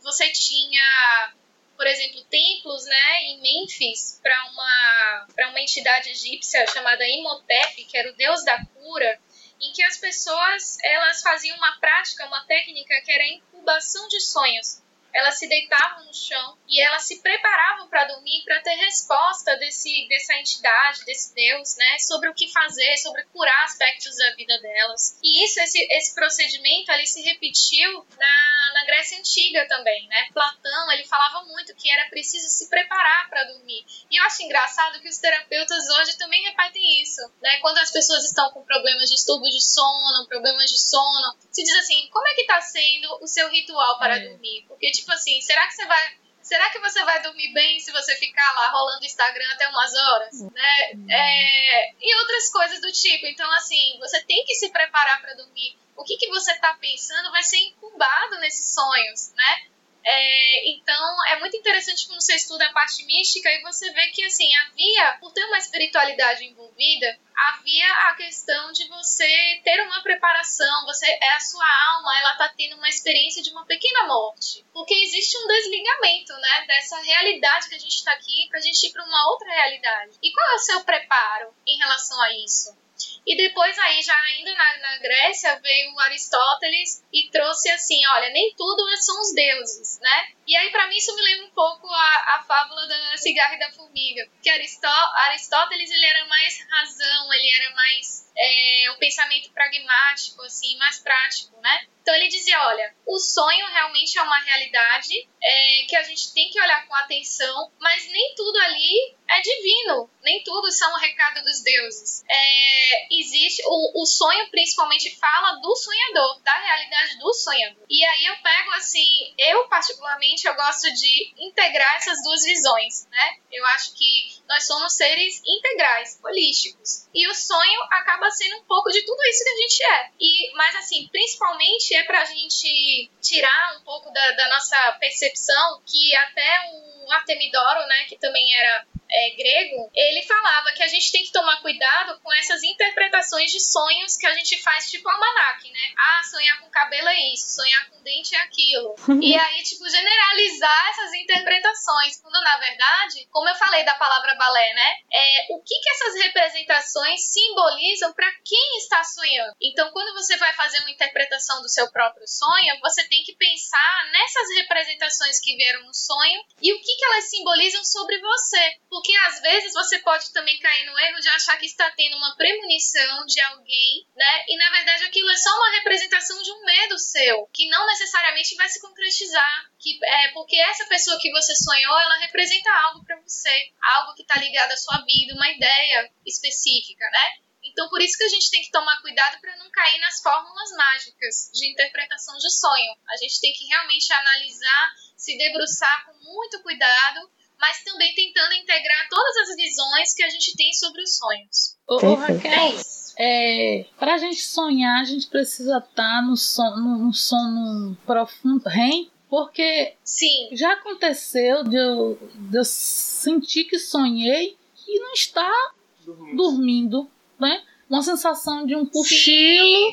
você tinha por exemplo, templos, né, em Memphis, para uma, para uma entidade egípcia chamada Imhotep, que era o deus da cura, em que as pessoas elas faziam uma prática, uma técnica que era a incubação de sonhos. Elas se deitavam no chão e elas se preparavam para dormir, para ter resposta desse, dessa entidade, desse Deus, né, sobre o que fazer, sobre curar aspectos da vida delas. E isso, esse, esse procedimento, ele se repetiu na, na Grécia Antiga também, né? Platão, ele falava muito que era preciso se preparar para dormir. E eu acho engraçado que os terapeutas hoje também repetem isso, né? Quando as pessoas estão com problemas de distúrbio de sono, problemas de sono, se diz assim, como é que tá sendo o seu ritual para É. dormir? Porque, tipo assim, será que você vai Será que você vai dormir bem se você ficar lá rolando o Instagram até umas horas? Né? É, e outras coisas do tipo. Então, assim, você tem que se preparar para dormir. O que, que você está pensando vai ser incubado nesses sonhos, né? É, então, é muito interessante quando você estuda a parte mística e você vê que, assim, havia, por ter uma espiritualidade envolvida, havia a questão de você ter uma preparação, você é a sua alma, ela tá tendo uma experiência de uma pequena morte, porque existe um desligamento, né, dessa realidade que a gente está aqui para a gente ir para uma outra realidade. E qual é o seu preparo em relação a isso? E depois aí, já ainda na, na Grécia, veio Aristóteles e trouxe assim, olha, nem tudo são os deuses, né? E aí, para mim, isso me lembra um pouco a, a fábula da cigarra e da formiga. Porque Aristó Aristóteles, ele era mais razão, ele era mais é, um pensamento pragmático, assim, mais prático, né? Então ele dizia, olha, o sonho realmente é uma realidade é, que a gente tem que olhar com atenção, mas nem tudo ali é divino, nem tudo são o recado dos deuses. É, existe o, o sonho principalmente fala do sonhador, da realidade do sonhador. E aí eu pego assim, eu particularmente eu gosto de integrar essas duas visões, né? Eu acho que nós somos seres integrais, holísticos. E o sonho acaba sendo um pouco de tudo isso que a gente é. E, mas assim, principalmente é pra gente tirar um pouco da, da nossa percepção que até o Artemidoro, né, que também era é, grego, ele falava que a gente tem que tomar cuidado com essas interpretações de sonhos que a gente faz tipo almanac, né? Ah, sonhar com cabelo é isso, sonhar com dente é aquilo. e aí, tipo, generalizar essas interpretações, quando na verdade, como eu falei da palavra balé, né? É, o que, que essas representações simbolizam para quem está sonhando? Então, quando você vai fazer uma interpretação do seu próprio sonho, você tem que pensar nessas representações que vieram no sonho e o que, que elas simbolizam sobre você. Porque às vezes você pode também cair no erro de achar que está tendo uma premonição de alguém, né? E na verdade aquilo é só uma representação de um medo seu, que não necessariamente vai se concretizar. Que, é, porque essa pessoa que você sonhou, ela representa algo para você, algo que está ligado à sua vida, uma ideia específica, né? Então, por isso que a gente tem que tomar cuidado para não cair nas fórmulas mágicas de interpretação de sonho. A gente tem que realmente analisar, se debruçar com muito cuidado mas também tentando integrar todas as visões que a gente tem sobre os sonhos. Ô, ô Raquel, é, para a gente sonhar, a gente precisa estar tá no sono, no sono profundo, REM, porque Sim. já aconteceu de eu, de eu sentir que sonhei e não estar dormindo, dormindo né? Uma sensação de um cochilo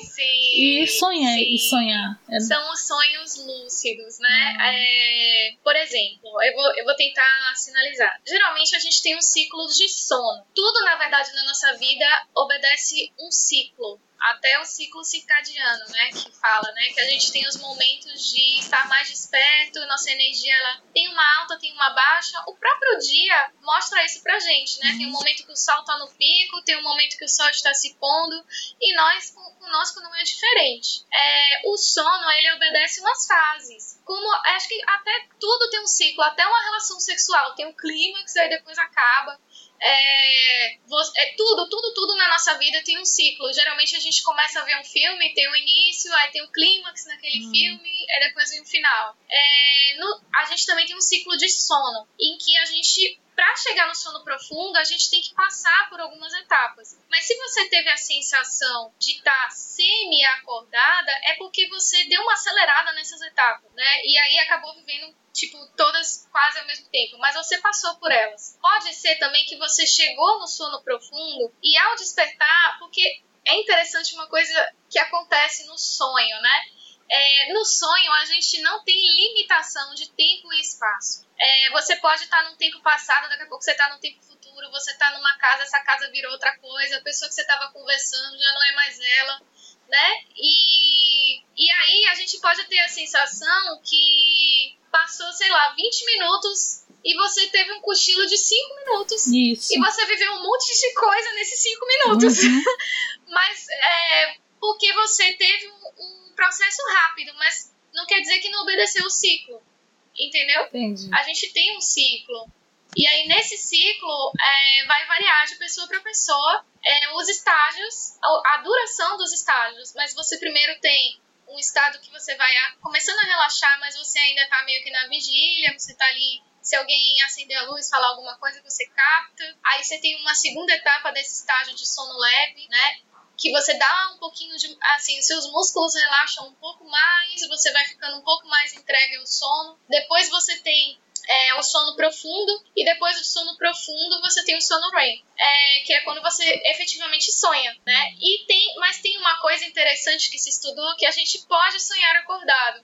e sonhei sim. e sonhar. É... São os sonhos lúcidos, né? Ah. É, por exemplo, eu vou, eu vou tentar sinalizar. Geralmente a gente tem um ciclo de sono. Tudo, na verdade, na nossa vida obedece um ciclo até o ciclo circadiano, né, que fala, né, que a gente tem os momentos de estar mais desperto, nossa energia ela tem uma alta, tem uma baixa. O próprio dia mostra isso pra gente, né? Tem um momento que o sol tá no pico, tem um momento que o sol está se pondo e nós conosco não é diferente. É, o sono ele obedece umas fases. Como acho que até tudo tem um ciclo, até uma relação sexual tem um clímax aí depois acaba. É, é, tudo, tudo, tudo na nossa vida tem um ciclo. Geralmente a gente começa a ver um filme, tem o um início, aí tem o um clímax naquele hum. filme, aí depois vem o final. É, no, a gente também tem um ciclo de sono, em que a gente para chegar no sono profundo, a gente tem que passar por algumas etapas. Mas se você teve a sensação de estar tá semi-acordada, é porque você deu uma acelerada nessas etapas, né? E aí acabou vivendo tipo, todas quase ao mesmo tempo, mas você passou por elas. Pode ser também que você chegou no sono profundo e ao despertar, porque é interessante uma coisa que acontece no sonho, né? É, no sonho a gente não tem limitação de tempo e espaço. É, você pode estar num tempo passado, daqui a pouco você está num tempo futuro, você está numa casa, essa casa virou outra coisa, a pessoa que você estava conversando já não é mais ela, né? E, e aí a gente pode ter a sensação que passou, sei lá, 20 minutos e você teve um cochilo de 5 minutos. Isso. E você viveu um monte de coisa nesses 5 minutos. Uhum. mas é porque você teve um, um, processo rápido, mas não quer dizer que não obedeceu o ciclo. Entendeu? Entendi. A gente tem um ciclo. E aí, nesse ciclo, é, vai variar de pessoa para pessoa é, os estágios, a, a duração dos estágios. Mas você primeiro tem um estado que você vai começando a relaxar, mas você ainda tá meio que na vigília, você tá ali. Se alguém acender a luz, falar alguma coisa, você capta. Aí você tem uma segunda etapa desse estágio de sono leve, né? Que você dá um pouquinho de. Assim, seus músculos relaxam um pouco mais, você vai ficando um pouco mais entregue ao sono. Depois você tem é, sono profundo e depois do sono profundo você tem o sono REM, é, que é quando você efetivamente sonha, né? E tem, mas tem uma coisa interessante que se estudou que a gente pode sonhar acordado.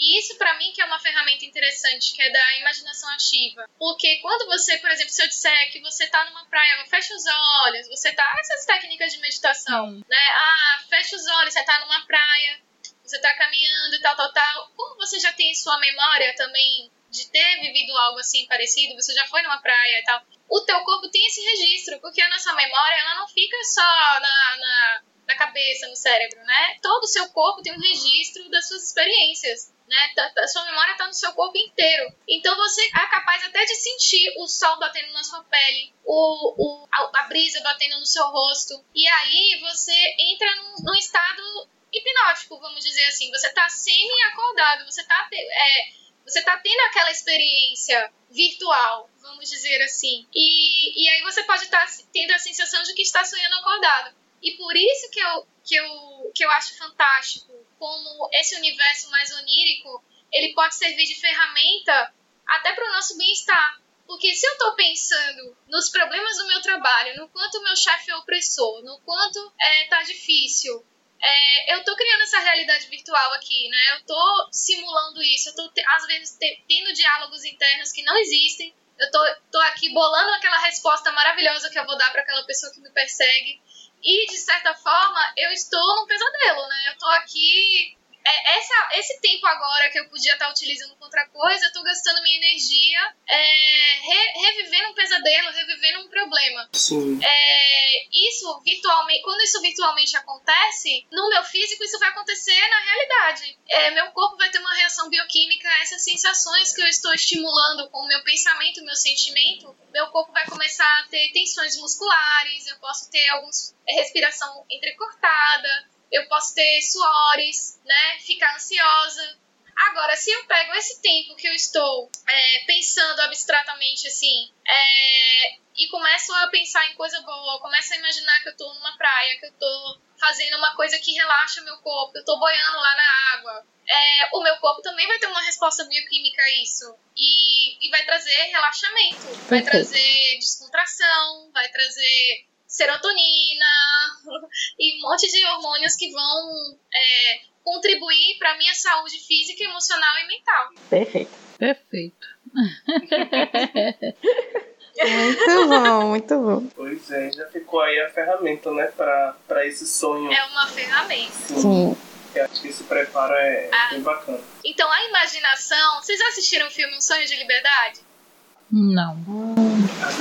E isso para mim que é uma ferramenta interessante, que é da imaginação ativa. Porque quando você, por exemplo, se eu disser que você tá numa praia, fecha os olhos, você tá essas técnicas de meditação, hum. né? Ah, fecha os olhos, você tá numa praia, você tá caminhando e tal, tal, tal. Como você já tem sua memória também de ter vivido algo assim parecido, você já foi numa praia e tal, o teu corpo tem esse registro, porque a nossa memória, ela não fica só na, na, na cabeça, no cérebro, né? Todo o seu corpo tem um registro das suas experiências né? Tá, tá, a sua memória está no seu corpo inteiro. Então você é capaz até de sentir o sol batendo na sua pele, o, o a, a, brisa batendo no seu rosto. E aí você entra num, num estado hipnótico, vamos dizer assim. Você está semi-acordado, você está é, você tá tendo aquela experiência virtual, vamos dizer assim. E, e aí você pode estar tá tendo a sensação de que está sonhando acordado. E por isso que eu, que eu, que eu acho fantástico como esse universo mais onírico, ele pode servir de ferramenta até para o nosso bem-estar. Porque se eu estou pensando nos problemas do meu trabalho, no quanto o meu chefe é opressor, no quanto é, tá difícil, é, eu estou criando essa realidade virtual aqui, né? Eu estou simulando isso, eu estou às vezes tendo diálogos internos que não existem, eu estou aqui bolando aquela resposta maravilhosa que eu vou dar para aquela pessoa que me persegue. E, de certa forma, eu estou num pesadelo, né? Eu estou aqui. É, essa, esse tempo agora que eu podia estar utilizando com outra coisa, eu estou gastando minha energia é, re, revivendo um pesadelo, revivendo um problema. Sim. É, isso virtualmente, quando isso virtualmente acontece, no meu físico isso vai acontecer na realidade. É, meu corpo vai ter uma reação bioquímica a essas sensações que eu estou estimulando com o meu pensamento, o meu sentimento. Meu corpo vai começar a ter tensões musculares, eu posso ter alguns respiração entrecortada, eu posso ter suores, né? Ficar ansiosa. Agora, se eu pego esse tempo que eu estou é, pensando abstratamente assim, é, e começo a pensar em coisa boa, começo a imaginar que eu estou numa praia, que eu estou fazendo uma coisa que relaxa meu corpo, eu estou boiando lá na água, é, o meu corpo também vai ter uma resposta bioquímica a isso. E, e vai trazer relaxamento, vai trazer descontração, vai trazer serotonina e um monte de hormônios que vão é, contribuir para a minha saúde física, emocional e mental. Perfeito. Perfeito. muito bom, muito bom. Pois é, já ficou aí a ferramenta, né, para esse sonho. É uma ferramenta. Sim. Sim. Eu acho que esse preparo é ah. bem bacana. Então, a imaginação. Vocês assistiram o filme Um Sonho de Liberdade? Não.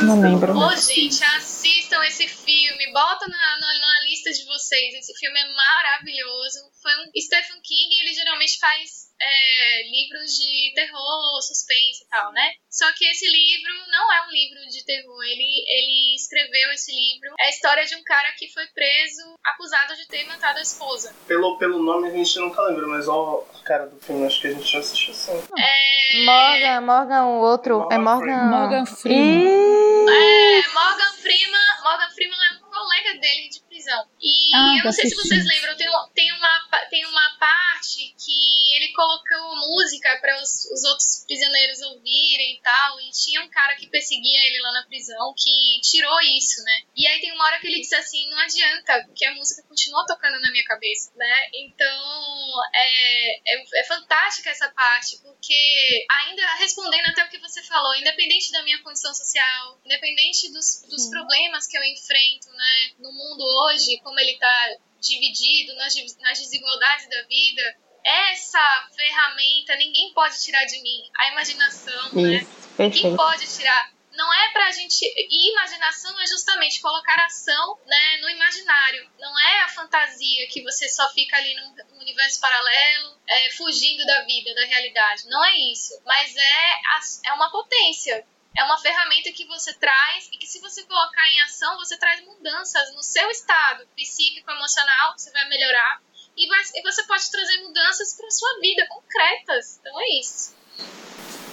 Não lembro. Ô, gente, assistam esse filme. Bota na, na, na, lista de vocês. Esse filme é maravilhoso. Foi um Stephen King, ele geralmente faz é, livros de terror, suspense e tal, né? Só que esse livro não é um livro de terror. Ele, ele escreveu esse livro. É a história de um cara que foi preso, acusado de ter matado a esposa. Pelo, pelo nome a gente nunca lembra, mas ó, a cara do filme, acho que a gente já assistiu sim. É... Morgan, Morgan, o outro. Morgan é Morgan. Morgan Freeman. É, Morgan Freeman. Morgan Freeman é um colega dele de prisão. E ah, eu não sei se vocês lembram, tem, tem, uma, tem uma parte que ele colocou música para os, os outros prisioneiros ouvirem e tal. E tinha um cara que perseguia ele lá na prisão que tirou isso, né? E aí tem uma hora que ele disse assim: não adianta, porque a música continua tocando na minha cabeça, né? Então é, é, é fantástica essa parte, porque ainda respondendo até o que você falou, independente da minha condição social, independente dos, dos problemas que eu enfrento, né, no mundo hoje, como ele está dividido nas, nas desigualdades da vida, essa ferramenta ninguém pode tirar de mim. A imaginação, né? Isso, né? Quem pode tirar? Não é pra gente. E imaginação é justamente colocar ação né, no imaginário. Não é a fantasia que você só fica ali num universo paralelo, é, fugindo da vida, da realidade. Não é isso. Mas é, é uma potência é uma ferramenta que você traz e que se você colocar em ação, você traz mudanças no seu estado psíquico, emocional, você vai melhorar e, vai, e você pode trazer mudanças para sua vida concretas. Então é isso.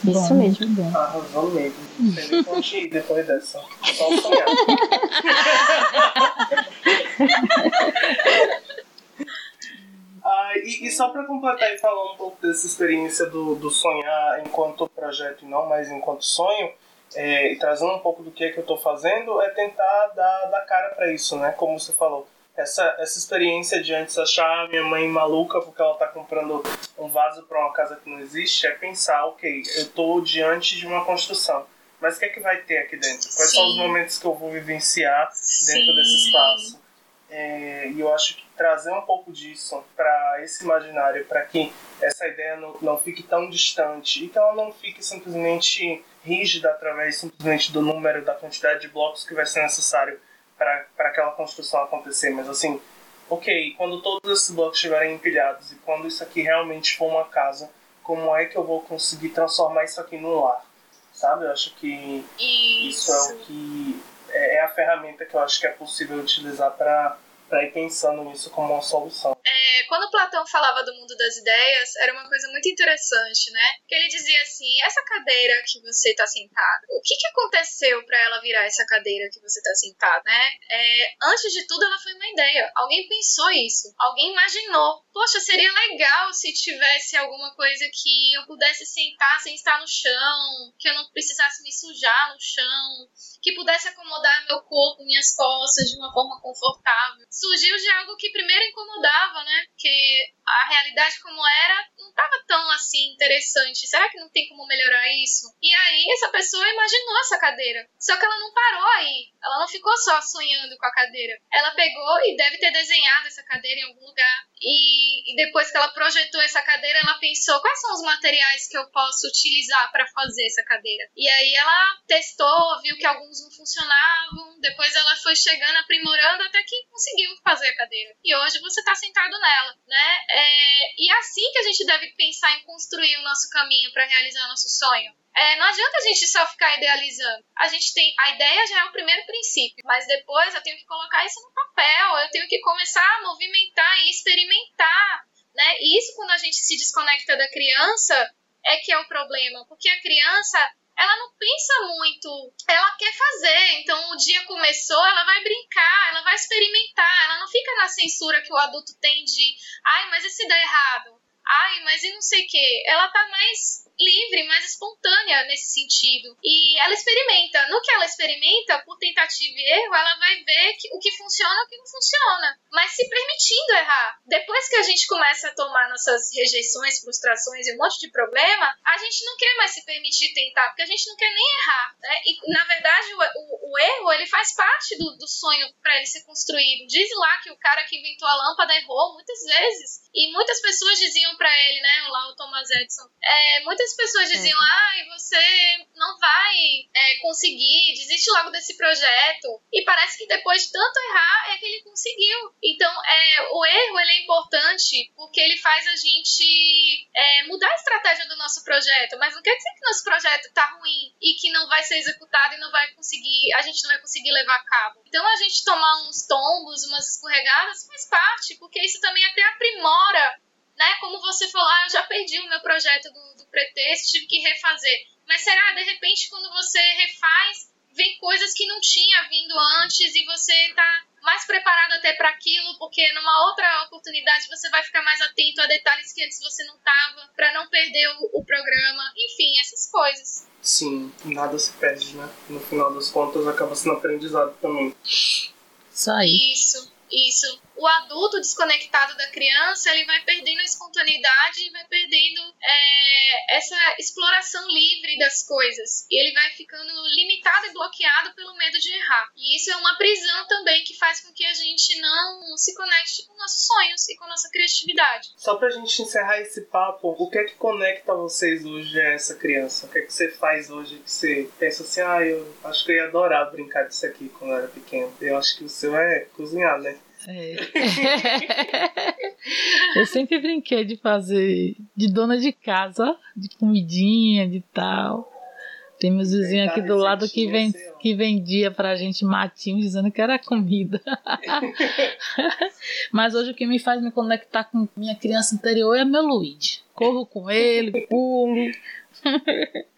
Isso bom, mesmo. Bom. Arrasou mesmo. Não sei nem onde ir depois dessa. Só sonhar. Ai, e, e só para completar e falar um pouco dessa experiência do, do sonhar enquanto projeto e não mais enquanto sonho, é, e trazendo um pouco do que é que eu estou fazendo, é tentar dar, dar cara para isso, né? Como você falou. Essa, essa experiência de antes achar minha mãe maluca porque ela está comprando um vaso para uma casa que não existe, é pensar, ok, eu estou diante de uma construção. Mas o que é que vai ter aqui dentro? Quais Sim. são os momentos que eu vou vivenciar dentro Sim. desse espaço? É, e eu acho que trazer um pouco disso para esse imaginário, para que essa ideia não, não fique tão distante e que ela não fique simplesmente rígida através simplesmente do número, da quantidade de blocos que vai ser necessário para aquela construção acontecer. Mas assim, ok, quando todos esses blocos estiverem empilhados e quando isso aqui realmente for uma casa, como é que eu vou conseguir transformar isso aqui num lar? Sabe? Eu acho que isso, isso é o que é, é a ferramenta que eu acho que é possível utilizar para para ir pensando nisso como uma solução. É, quando Platão falava do mundo das ideias, era uma coisa muito interessante, né? Que ele dizia assim: essa cadeira que você está sentado, o que, que aconteceu para ela virar essa cadeira que você está sentado, né? É, antes de tudo, ela foi uma ideia. Alguém pensou isso, alguém imaginou. Poxa, seria legal se tivesse alguma coisa que eu pudesse sentar sem estar no chão, que eu não precisasse me sujar no chão, que pudesse acomodar meu corpo, minhas costas de uma forma confortável surgiu de algo que primeiro incomodava, né? Porque a realidade como era não estava tão assim interessante. Será que não tem como melhorar isso? E aí essa pessoa imaginou essa cadeira. Só que ela não parou aí. Ela não ficou só sonhando com a cadeira. Ela pegou e deve ter desenhado essa cadeira em algum lugar. E, e depois que ela projetou essa cadeira, ela pensou quais são os materiais que eu posso utilizar para fazer essa cadeira. E aí ela testou, viu que alguns não funcionavam. Depois ela foi chegando, aprimorando até que conseguiu fazer a cadeira. E hoje você está sentado nela, né? É, e é assim que a gente deve pensar em construir o nosso caminho para realizar o nosso sonho. É, não adianta a gente só ficar idealizando. A gente tem a ideia já é o primeiro princípio, mas depois eu tenho que colocar isso no papel, eu tenho que começar a movimentar e experimentar, né? E isso quando a gente se desconecta da criança é que é o problema, porque a criança ela não pensa muito, ela quer fazer. Então o dia começou, ela vai brincar, ela vai experimentar, ela não fica na censura que o adulto tem de, ai, mas e se der errado? Ai, mas e não sei o quê. Ela tá mais livre, mais espontânea nesse sentido. E ela experimenta. No que ela experimenta, por tentativa e erro, ela vai ver que, o que funciona e o que não funciona. Mas se permitindo errar. Depois que a gente começa a tomar nossas rejeições, frustrações e um monte de problema, a gente não quer mais se permitir tentar, porque a gente não quer nem errar. Né? E, na verdade, o, o, o erro ele faz parte do, do sonho para ele ser construído. Diz lá que o cara que inventou a lâmpada errou muitas vezes. E muitas pessoas diziam para ele, né, lá o Thomas Edison, é, muitas pessoas diziam, ai, ah, você não vai é, conseguir, desiste logo desse projeto. E parece que depois de tanto errar, é que ele conseguiu. Então, é, o erro ele é importante porque ele faz a gente é, mudar a estratégia do nosso projeto, mas não quer dizer que nosso projeto tá ruim e que não vai ser executado e não vai conseguir, a gente não vai conseguir levar a cabo. Então, a gente tomar uns tombos, umas escorregadas faz parte, porque isso também até aprimora né? Como você falou, ah, eu já perdi o meu projeto do, do pretexto, tive que refazer. Mas será, de repente, quando você refaz, vem coisas que não tinha vindo antes e você está mais preparado até para aquilo, porque numa outra oportunidade você vai ficar mais atento a detalhes que antes você não estava, para não perder o, o, programa, enfim, essas coisas. Sim, nada se perde, né? No final das contas acaba sendo aprendizado também. Isso aí. Isso, isso o adulto desconectado da criança ele vai perdendo a espontaneidade e vai perdendo é, essa exploração livre das coisas. E ele vai ficando limitado e bloqueado pelo medo de errar. E isso é uma prisão também que faz com que a gente não se conecte com nossos sonhos e com nossa criatividade. Só pra gente encerrar esse papo, o que é que conecta vocês hoje a essa criança? O que é que você faz hoje que você pensa assim, ah, eu acho que eu ia adorar brincar disso aqui quando eu era pequeno. Eu acho que o seu é cozinhar, né? É. eu sempre brinquei de fazer de dona de casa, de comidinha, de tal. Tem meus vizinhos aqui do lado que, vem, que vendia pra gente matinho dizendo que era comida. Mas hoje o que me faz me conectar com minha criança interior é meu Luigi. Corro com ele, pulo.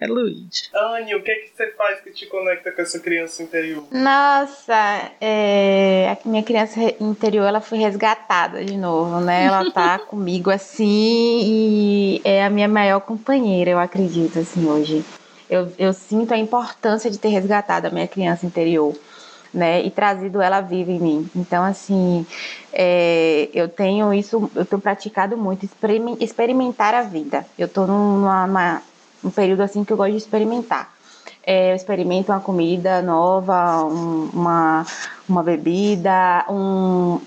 É Luigi. Anne, o que, é que você faz que te conecta com essa criança interior? Nossa, é, a minha criança interior ela foi resgatada de novo, né? Ela tá comigo assim e é a minha maior companheira, eu acredito, assim, hoje. Eu, eu sinto a importância de ter resgatado a minha criança interior. Né, e trazido ela viva em mim. Então, assim, é, eu tenho isso, eu tenho praticado muito, experimentar a vida. Eu estou numa, numa, um período assim que eu gosto de experimentar. É, eu experimento uma comida nova, um, uma, uma bebida, um,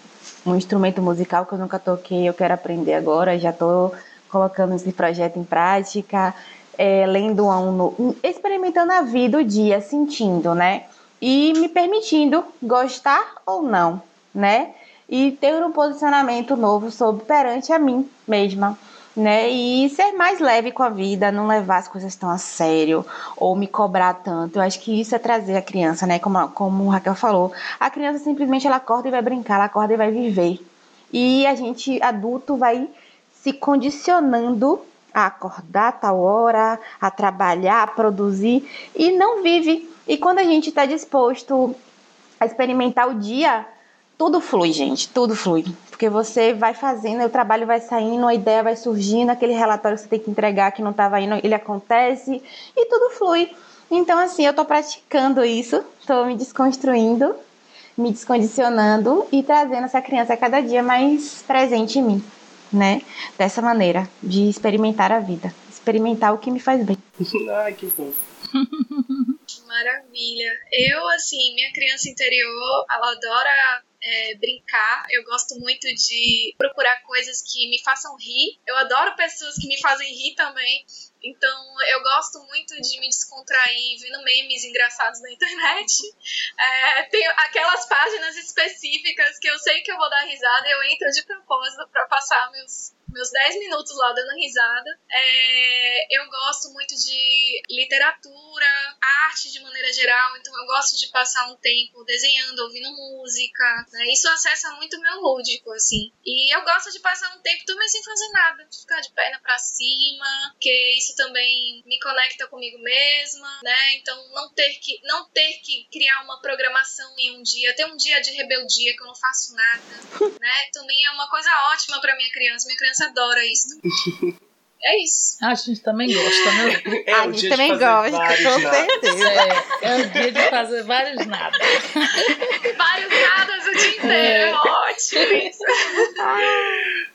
um instrumento musical que eu nunca toquei, eu quero aprender agora, já estou colocando esse projeto em prática, é, lendo um, experimentando a vida, o dia, sentindo, né? E me permitindo gostar ou não, né? E ter um posicionamento novo sobre perante a mim mesma né? E ser mais leve com a vida, não levar as coisas tão a sério ou me cobrar tanto. Eu acho que isso é trazer a criança, né? Como, como o Raquel falou, a criança simplesmente ela acorda e vai brincar, ela acorda e vai viver. E a gente adulto vai se condicionando a acordar a tal hora, a trabalhar, a produzir e não vive. E quando a gente está disposto a experimentar o dia, tudo flui, gente, tudo flui. Porque você vai fazendo, o trabalho vai saindo, a ideia vai surgindo, aquele relatório que você tem que entregar que não estava indo, ele acontece e tudo flui. Então, assim, eu estou praticando isso, estou me desconstruindo, me descondicionando e trazendo essa criança cada dia mais presente em mim, né? Dessa maneira, de experimentar a vida, experimentar o que me faz bem. Ai, que fofo. Maravilha. Eu, assim, minha criança interior, ela adora é, brincar, eu gosto muito de procurar coisas que me façam rir. Eu adoro pessoas que me fazem rir também. Então, eu gosto muito de me descontrair vendo memes engraçados na internet. É, tem aquelas páginas específicas que eu sei que eu vou dar risada e eu entro de propósito para passar meus, meus 10 minutos lá dando risada. É, eu gosto muito de literatura, arte de maneira geral, então eu gosto de passar um tempo desenhando, ouvindo música. Né? Isso acessa muito o meu lúdico, assim. E eu gosto de passar um tempo também sem fazer nada, de ficar de perna para cima, porque isso também me conecta comigo mesma, né? Então não ter que não ter que criar uma programação em um dia, ter um dia de rebeldia que eu não faço nada, né? Também é uma coisa ótima para minha criança. Minha criança adora isso. É isso. a gente também gosta, né? É a gente também gosta, com certeza. É, é o dia de fazer vários nada. vários nadas o dia inteiro. É. Ótimo isso.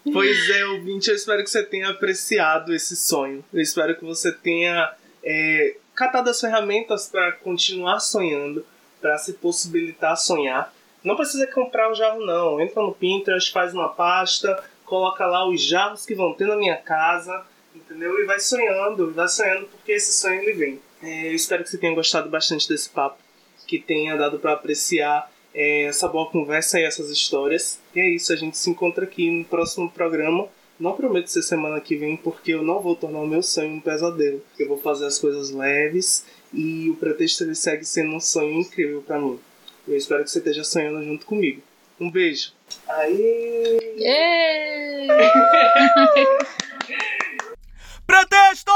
Pois é, ouvinte, eu espero que você tenha apreciado esse sonho. Eu espero que você tenha é, catado as ferramentas para continuar sonhando, para se possibilitar sonhar. Não precisa comprar o jarro, não. Entra no Pinterest, faz uma pasta, coloca lá os jarros que vão ter na minha casa, entendeu? E vai sonhando, vai sonhando porque esse sonho ele vem. É, eu espero que você tenha gostado bastante desse papo, que tenha dado para apreciar é, essa boa conversa e essas histórias. E é isso, a gente se encontra aqui no próximo programa. Não prometo ser semana que vem, porque eu não vou tornar o meu sonho um pesadelo. Eu vou fazer as coisas leves e o pretexto ele segue sendo um sonho incrível para mim. Eu espero que você esteja sonhando junto comigo. Um beijo. Aê! Yeah! Pretexto!